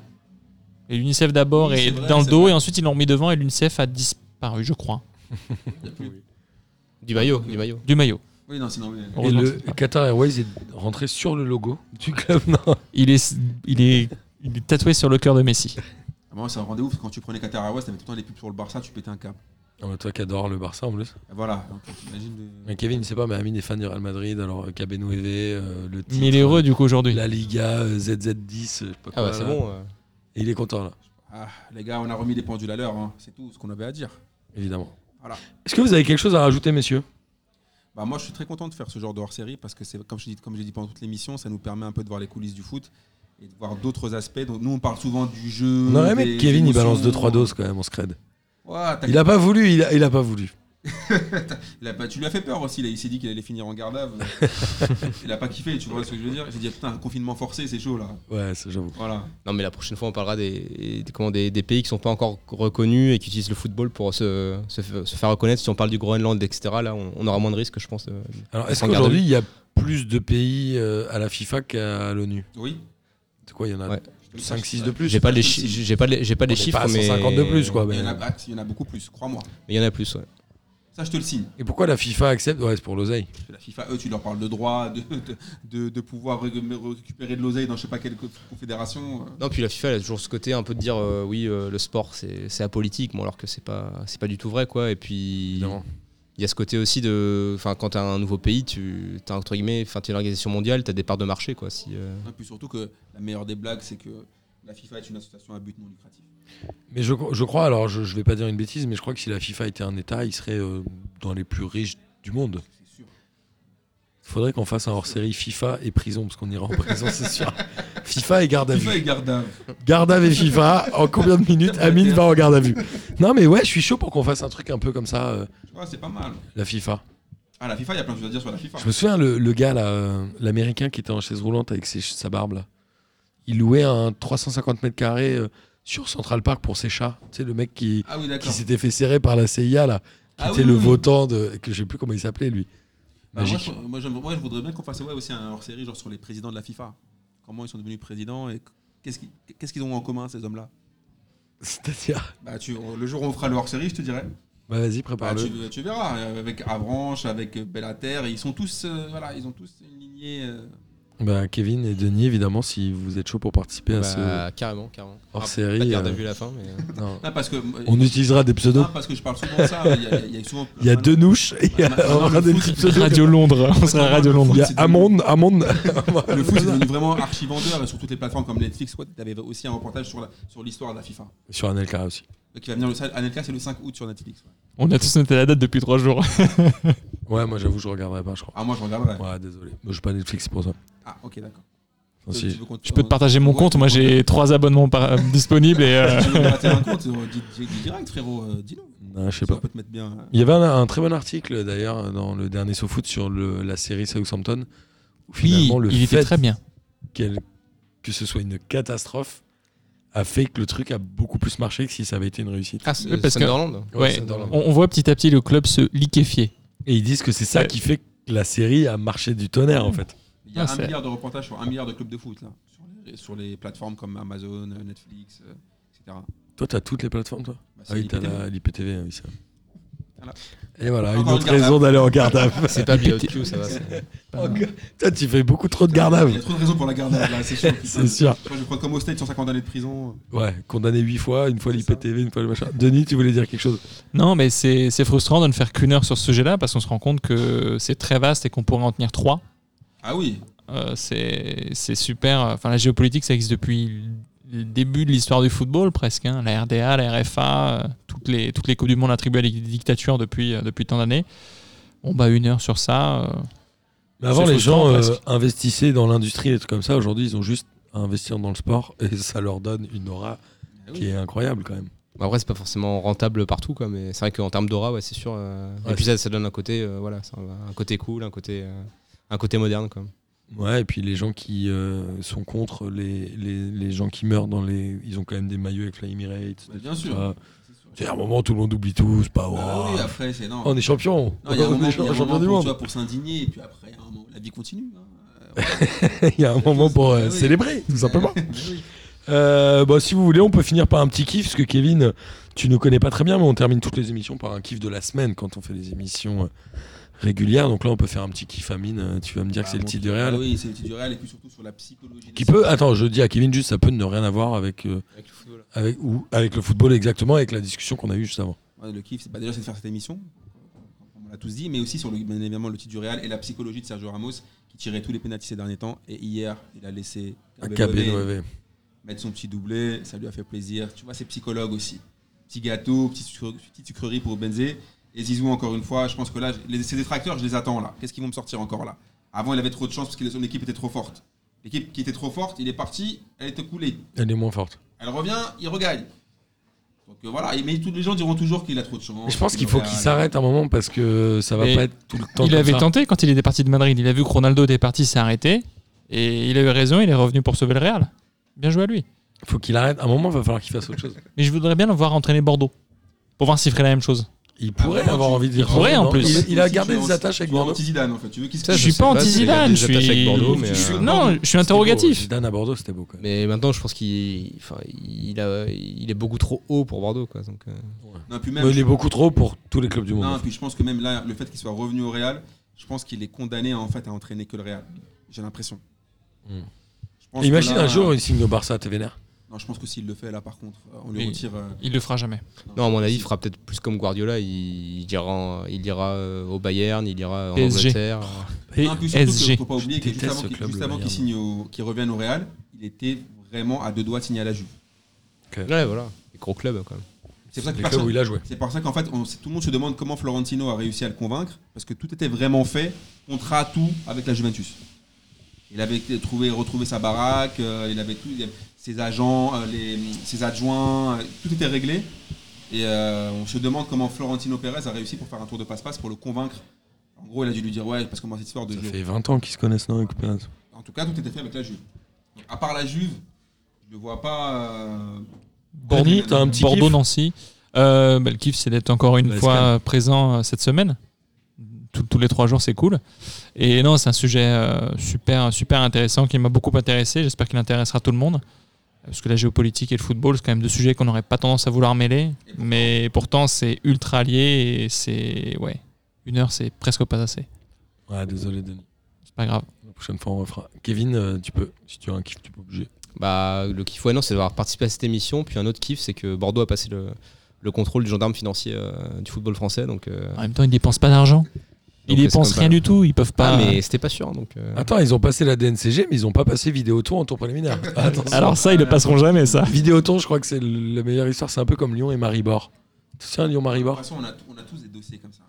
Et l'UNICEF d'abord Oui, est vrai, dans le dos vrai. et ensuite ils l'ont mis devant et l'UNICEF a disparu, je crois, Du maillot, du maillot. du maillot. Oui, non, sinon. oui. Et le Qatar Airways est rentré sur le logo du club. Non. Il est, il est, il est tatoué sur le cœur de Messi. Ah, Moi, ça me rendait ouf. Quand tu prenais Qatar Airways, t'avais tout le temps les pubs sur le Barça, tu pétais un câble. Ah, mais toi qui adore le Barça en plus. Voilà. Donc, de- Mais Kevin, il sait pas, mais Amine est fan du Real Madrid. Alors euh, Cabenueve, euh, le titre, Mais il est heureux du coup aujourd'hui. La Liga, euh, ZZ10, je sais pas Ah quoi, bah c'est bon. euh. Et il est content là, Ah, les gars, on a remis les pendules à l'heure. hein. C'est tout ce qu'on avait à dire. évidemment. Voilà. Est-ce que vous avez quelque chose à rajouter, messieurs? Bah, moi, je suis très content de faire ce genre de hors-série parce que, c'est comme je dis, comme j'ai dit pendant toute l'émission, ça nous permet un peu de voir les coulisses du foot et de voir d'autres aspects. Donc, nous, on parle souvent du jeu. On aurait aimé des que Kevin il balance 2-3 doses quand même, on se crède. Ouais, t'as- Il a pas voulu, il a, il a pas voulu. il a pas- tu lui as fait peur aussi. Là. Il s'est dit qu'il allait finir en garde il a pas kiffé, tu vois ce que je veux dire. Il s'est dit, putain, un confinement forcé, c'est chaud là. Ouais, ça, j'avoue. Voilà. Non, mais la prochaine fois, on parlera des, des, comment, des, des pays qui sont pas encore reconnus et qui utilisent le football pour se, se, f- se faire reconnaître. Si on parle du Groenland, etc., là, on, on aura moins de risques, je pense. euh. Alors, est-ce qu'aujourd'hui, il y a plus de pays euh, à la FIFA qu'à l'ONU? Oui. C'est quoi, il y en a Ouais. 5-6 de plus? J'ai pas les, j'ai pas les, j'ai pas chiffres, pas à mais 150 de plus, quoi. Il y, en mais- a, ah, il y en a beaucoup plus, crois-moi. Mais il y en a plus. Ouais. Ça, je te le signe. Et pourquoi la FIFA accepte Ouais, c'est pour l'oseille. La FIFA, eux, tu leur parles de droit, de, de, de- de pouvoir ré- récupérer de l'oseille dans je sais pas quelle co- confédération. euh. Non, puis la FIFA, elle a toujours ce côté un peu de dire euh, oui, euh, le sport, c'est c'est apolitique, bon, alors que c'est pas, c'est pas du tout vrai, quoi. Et puis. Il y a ce côté aussi de. Enfin, quand tu as un nouveau pays, tu as entre guillemets. Enfin, tu es une organisation mondiale, tu as des parts de marché, quoi. Si, euh, Et puis surtout que la meilleure des blagues, c'est que la FIFA est une association à but non lucratif. Mais je, je crois, alors je, je vais pas dire une bêtise, mais je crois que si la FIFA était un État, il serait euh, dans les plus riches du monde. Il faudrait qu'on fasse un hors-série FIFA et prison, parce qu'on ira en prison, c'est sûr. FIFA et garde à vue. FIFA est garde à vue. Garde à vue FIFA, en combien de minutes Amine va en garde à vue Non mais ouais, je suis chaud pour qu'on fasse un truc un peu comme ça, euh, Tu vois, c'est pas mal. la FIFA. Ah, la FIFA, il y a plein de choses à dire sur la FIFA. Je me souviens, le, le gars euh, l'américain qui était en chaise roulante avec ses- sa barbe là, il louait un 350 mètres carrés euh, sur Central Park pour ses chats. Tu sais, le mec qui, Ah oui, qui d'accord. s'était fait serrer par la CIA là, qui Ah était oui, le oui, votant de. que je sais plus comment il s'appelait lui. Bah, moi, Magique. je, moi, j'aime- moi, je voudrais bien qu'on fasse ouais, aussi un hors-série genre sur les présidents de la FIFA. Comment ils sont devenus présidents et qu'est-ce qu'ils ont en commun, ces hommes-là? C'est-à-dire? bah, tu, Le jour où on fera le hors-série, je te dirais. Bah vas-y, Bah, prépare-le. tu, tu verras, euh, avec Avranches, avec euh, Bellater, ils sont tous, euh, voilà, ils ont tous une lignée. euh, Bah, Kevin et Denis, évidemment, si vous êtes chaud pour participer à ce Bah, carrément, carrément. Hors Ah, série. Pas de garde à euh, vue à la fin, mais. non. Ah, parce que, On utilisera des pseudos. Ah, parce que je parle souvent de ça. Il y a, il y a souvent. Il y a deux nouches et il y a Maintenant, on aura des petits c'est- pseudos. Radio Londres, on sera à Radio Londres. Il y a c'est devenu- Amond, Amond. Le foot est devenu vraiment archi-vendeur et sur toutes les plateformes comme Netflix, quoi. Tu avais aussi un reportage sur la- sur l'histoire de la FIFA. Sur Anelka aussi. Donc, Qui va venir le Anelka, c'est le 5 août sur Netflix. ouais. On a tous noté la date depuis trois jours. Ouais, moi j'avoue, je regarderai pas, je crois. Ah, moi je regarderai. Ouais, désolé. Je suis pas Netflix c'est pour ça. Ah, ok, d'accord. Tu Je peux te partager mon Ouais, compte. Moi, j'ai trois abonnements par- disponibles et. euh, Tu veux un compte euh, dis, direct, frérot. euh, Dis-nous. Non, je sais pas. peut te mettre bien. euh. Il y avait un, un très bon article d'ailleurs dans le dernier SoFoot sur le- la série Southampton. Oui, finalement, le il était fait très bien. que ce soit une catastrophe a fait que le truc a beaucoup plus marché que si ça avait été une réussite. Ah, c'est Oui, parce que- Ouais, on, on voit petit à petit le club se liquéfier. Et ils disent que c'est ça Ouais. qui fait que la série a marché du tonnerre en fait. Il y a Ah, un c'est- milliard de reportages sur un milliard de clubs de foot, là. Sur les, sur les plateformes comme Amazon, euh, Netflix, euh, etc. Toi, t'as toutes les plateformes, toi Bah, Ah oui, t'as l'IPTV. la- l'IPTV, oui, ça. Voilà. Et voilà, Encore une autre raison d'aller en garde. C'est pas BOQ, ça va. Toi, tu fais beaucoup trop de garde Il y a trop de raisons pour la garde là, c'est sûr. C'est sûr. Moi, je vais prendre comme au State 150 années de prison. Ouais, condamné 8 fois, une fois l'IPTV, une fois le machin. Denis, tu voulais dire quelque chose? Non, mais c'est c'est frustrant de ne faire qu'une heure sur ce sujet-là parce qu'on se rend compte que c'est très vaste et qu'on pourrait en tenir trois. Ah oui, Euh, c'est c'est super. Enfin, la géopolitique, ça existe depuis le début de l'histoire du football, presque. hein. La RDA, la RFA, euh, toutes les, toutes les Coupes du Monde attribuées à des dictatures depuis, euh, depuis tant d'années. Bon, bah, une heure sur ça. euh, Mais avant, les gens euh, investissaient dans l'industrie et des trucs comme ça. Aujourd'hui, ils ont juste à investir dans le sport et ça leur donne une aura Ah qui est incroyable quand même. Bah, Après, c'est pas forcément rentable partout, quoi, mais c'est vrai qu'en termes d'aura, ouais, c'est sûr. euh, Ouais, et puis ça, ça donne un côté, euh, voilà, ça, un côté cool, un côté, euh, un côté moderne, quoi. Ouais, et puis les gens qui euh, sont contre les, les, les gens qui meurent dans les. Ils ont quand même des maillots avec la Emirates. Bah, bien sûr. C'est à un moment, tout le monde oublie tout, c'est pas Bah oui, après, c'est non. On est champion. Non, il y a un On moment, est il y a un champion moment du pour, monde. tu vois, pour s'indigner, et puis après, un moment, la vie continue. hein. Euh, Il y a un moment pour euh, Bah oui. célébrer, tout simplement. Mais oui. Euh, bon, si vous voulez, on peut finir par un petit kiff, parce que Kevin, tu ne connais pas très bien, mais on termine toutes les émissions par un kiff de la semaine quand on fait des émissions régulières. Donc là, on peut faire un petit kiff, Amine. Euh, Tu vas me dire que c'est le titre du Real. ah Oui, c'est le titre du Real, et puis surtout sur la psychologie. Qui peut, attends, je dis à Kevin juste, ça peut ne rien avoir avec, euh, Avec le football. avec, ou, avec le football exactement, avec la discussion qu'on a eue juste avant. Ouais, le kiff, c'est bah, déjà c'est de faire cette émission, comme on l'a tous dit, mais aussi sur le, bien évidemment le titre du Real et la psychologie de Sergio Ramos qui tirait tous les pénaltys ces derniers temps. Et hier, il a laissé À Cabello KB9. mettre son petit doublé, ça lui a fait plaisir. Tu vois, c'est psychologue aussi. Petit gâteau, petite sucrerie pour Benzé. Et Zizou, encore une fois, je pense que là, les, ces détracteurs, je les attends là. Qu'est-ce qu'ils vont me sortir encore là? Avant, il avait trop de chance parce que son équipe était trop forte. L'équipe qui était trop forte, il est parti, elle était coulée. Elle est moins forte. Elle revient, il regagne. Donc euh, voilà, Et- mais tous les gens diront toujours qu'il a trop de chance. Mais je pense qu'il faut qu'il s'arrête un moment parce que ça va pas être tout le temps. il comme avait ça. tenté quand il était parti de Madrid. Il a vu que Ronaldo était parti, s'est arrêté. Et il a eu raison, il est revenu pour sauver le Real. Bien joué à lui. faut qu'il arrête. Un moment, il va falloir qu'il fasse autre chose. Mais je voudrais bien le voir entraîner Bordeaux. Pour voir s'il ferait la même chose. Il pourrait Ah ouais, avoir tu- envie de il dire. pourrait, en non plus. Il, il a Si gardé des attaches avec tu Bordeaux. anti-Zidane en fait. Tu veux qu'il se Ça, je suis pas anti-Zidane, je suis. avec Bordeaux, mais, je suis- euh, Non, je suis interrogatif. Zidane à Bordeaux, c'était beau même. Mais maintenant, je pense qu'il, enfin, il, a, il est beaucoup trop haut pour Bordeaux, quoi. Donc, euh, Non, puis même, Mais il est beaucoup trop pour tous les clubs du monde. non, puis je pense que même là, le fait qu'il soit revenu au Real, je pense qu'il est condamné en fait à entraîner que le Real. J'ai l'impression. Hmm. Imagine là- un jour, il signe au Barça, t'es vénère. Non, je pense que s'il le fait là, par contre, euh, on lui retire. euh, Il le fera jamais. non, à mon avis, il fera peut-être plus comme Guardiola. Il, il ira, il ira euh, au Bayern, il ira en PSG. Angleterre. Non, puis surtout que PSG. faut pas oublier que juste avant qu'il club, juste le avant qu'il Bayern. signe au- qu'il revienne au Real, il était vraiment à deux doigts de signer à la Juve. Ouais, voilà. Les gros clubs, quand même. C'est pour ça que Les personne- clubs où il a joué. C'est pour ça qu'en fait, on- tout le monde se demande comment Florentino a réussi à le convaincre, parce que tout était vraiment fait, contrat tout avec la Juventus. Il avait trouvé, retrouvé sa baraque, euh, il avait tout, il avait ses agents, euh, les, ses adjoints, euh, tout était réglé. Et euh, on se demande comment Florentino Pérez a réussi pour faire un tour de passe-passe pour le convaincre. En gros, il a dû lui dire ouais, parce que moi cette histoire de Ça jeu. fait 20 ans qu'ils se connaissent, non, avec Pérez En tout cas, tout était fait avec la Juve. Donc, à part la Juve, je ne vois pas. euh, Denis, t'as un petit kiff Bordeaux-Nancy. Euh, bah, le kiff, c'est d'être encore une La fois SCAN. présent euh, cette semaine. Tous- tous les trois jours, c'est cool. Et non, c'est un sujet euh, super, super intéressant qui m'a beaucoup intéressé. J'espère qu'il intéressera tout le monde. Parce que la géopolitique et le football, c'est quand même deux sujets qu'on n'aurait pas tendance à vouloir mêler. Mais pourtant, c'est ultra lié et c'est. Ouais. Une heure, c'est presque pas assez. Ouais, désolé, Denis. C'est Pas grave. La prochaine fois, on refera. Kevin, euh, tu peux. Si tu as un kiff, tu peux bouger. Bah, le kiff, ouais, non, c'est d'avoir participé à cette émission. Puis un autre kiff, c'est que Bordeaux a passé le, le contrôle du gendarme financier euh, du football français. Donc, euh, En même temps, ils dépensent pas d'argent. Ils dépensent rien pas- du tout. Ils peuvent pas. Ah, mais c'était pas sûr. Donc, euh, Attends, ils ont passé la DNCG, mais ils ont pas passé Vidéotour en tour préliminaire. Attention. Alors ça, ils le passeront jamais, ça. Vidéotour, je crois que c'est le- la meilleure histoire. C'est un peu comme Lyon et Maribor. Tu sais, De Lyon-Maribor toute façon, on a, on a tous des dossiers comme ça.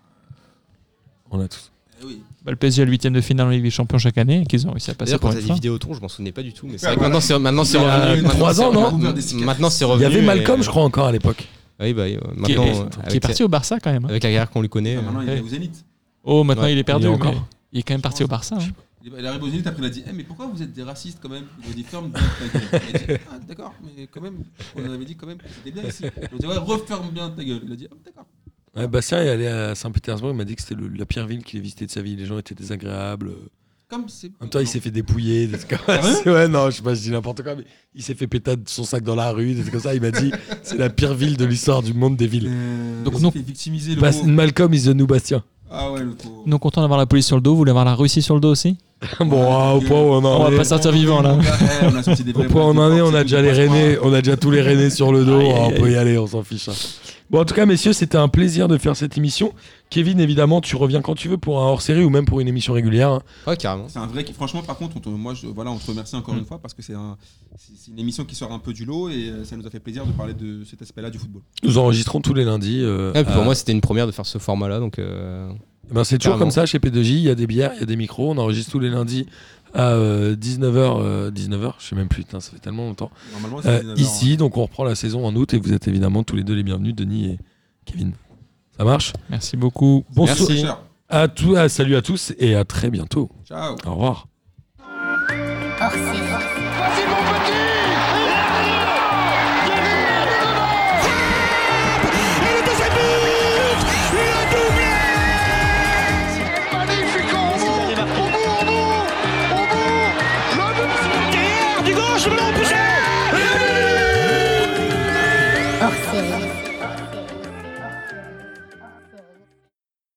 On a tous. Eh oui. Bah, le PSG a le huitième de finale en Ligue des Champions chaque année et qu'ils ont réussi à passer D'ailleurs, pour quand une fois. vidéo autour, je m'en souvenais pas du tout. Mais c'est Ouais, vrai que voilà. maintenant, c'est maintenant, c'est Il y a revenu. trois Maintenant, ans, non revenu. Maintenant, c'est Il y revenu. avait Malcolm, et- je crois, encore à l'époque. Oui, bah, oui, ouais. Qui est, maintenant, qui euh, est parti au Barça quand même. hein. avec la carrière qu'on lui connaît. Ah, euh, maintenant, il est au Zénith. Oh, maintenant Ouais. il est perdu. Il est encore Il est quand même parti au Barça. hein. Il arrive au Zénith, après il a dit Eh, mais pourquoi vous êtes des racistes quand même? Il a dit Ferme bien ta gueule. Il a dit Ah, d'accord, mais quand même, on avait dit quand même que c'était bien ici. Il a dit Ouais, referme bien ta gueule. Il a dit Ah, d'accord. Ouais, Bastien est allé à Saint-Pétersbourg. Il m'a dit que c'était le- la pire ville qu'il ait visité de sa vie. Les gens étaient désagréables. Comme c'est. En même temps, il s'est fait dépouiller. Des trucs comme ça. ouais, non, je sais pas, je dis n'importe quoi, mais il s'est fait péter son sac dans la rue, des trucs comme ça. Il m'a dit c'est la pire ville de l'histoire du monde des villes. Euh, Donc, non. fait victimiser le Bas-. Malcolm is the new Bastien. Ah ouais, le pauvre. Non content d'avoir la police sur le dos, vous voulez avoir la Russie sur le dos aussi bon, ah, au point où on On en va est. pas sortir vivant là. On a sorti des Au point où on en est, on a déjà les. Rennais, on a déjà tous les Rennais sur le dos. Aïe, on peut y aller, on s'en fiche. Bon, en tout cas, messieurs, c'était un plaisir de faire cette émission. Kevin, évidemment, tu reviens quand tu veux pour un hors-série ou même pour une émission régulière. hein. Ouais, carrément. C'est un vrai. Franchement, par contre, on te- moi, je, voilà, on te remercie encore une fois parce que c'est un, c'est c'est une émission qui sort un peu du lot et euh, ça nous a fait plaisir de parler de cet aspect-là du football. Nous enregistrons tous les lundis. euh, Ouais, puis pour à- moi, c'était une première de faire ce format-là. Donc, euh, Eh ben, c'est toujours Carrément. comme ça chez P2J. Il y a des bières, il y a des micros. On enregistre tous les lundis à 19h. 19h, je sais même plus, putain, ça fait tellement longtemps. Normalement, c'est Euh, 19 heures, ici, donc on reprend la saison en août et vous êtes évidemment tous les deux les bienvenus, Denis et Kevin. Ça marche? Merci beaucoup. hein. Bonsoir Merci. à tous, ah, salut à tous et à très bientôt. Ciao. Au revoir. hors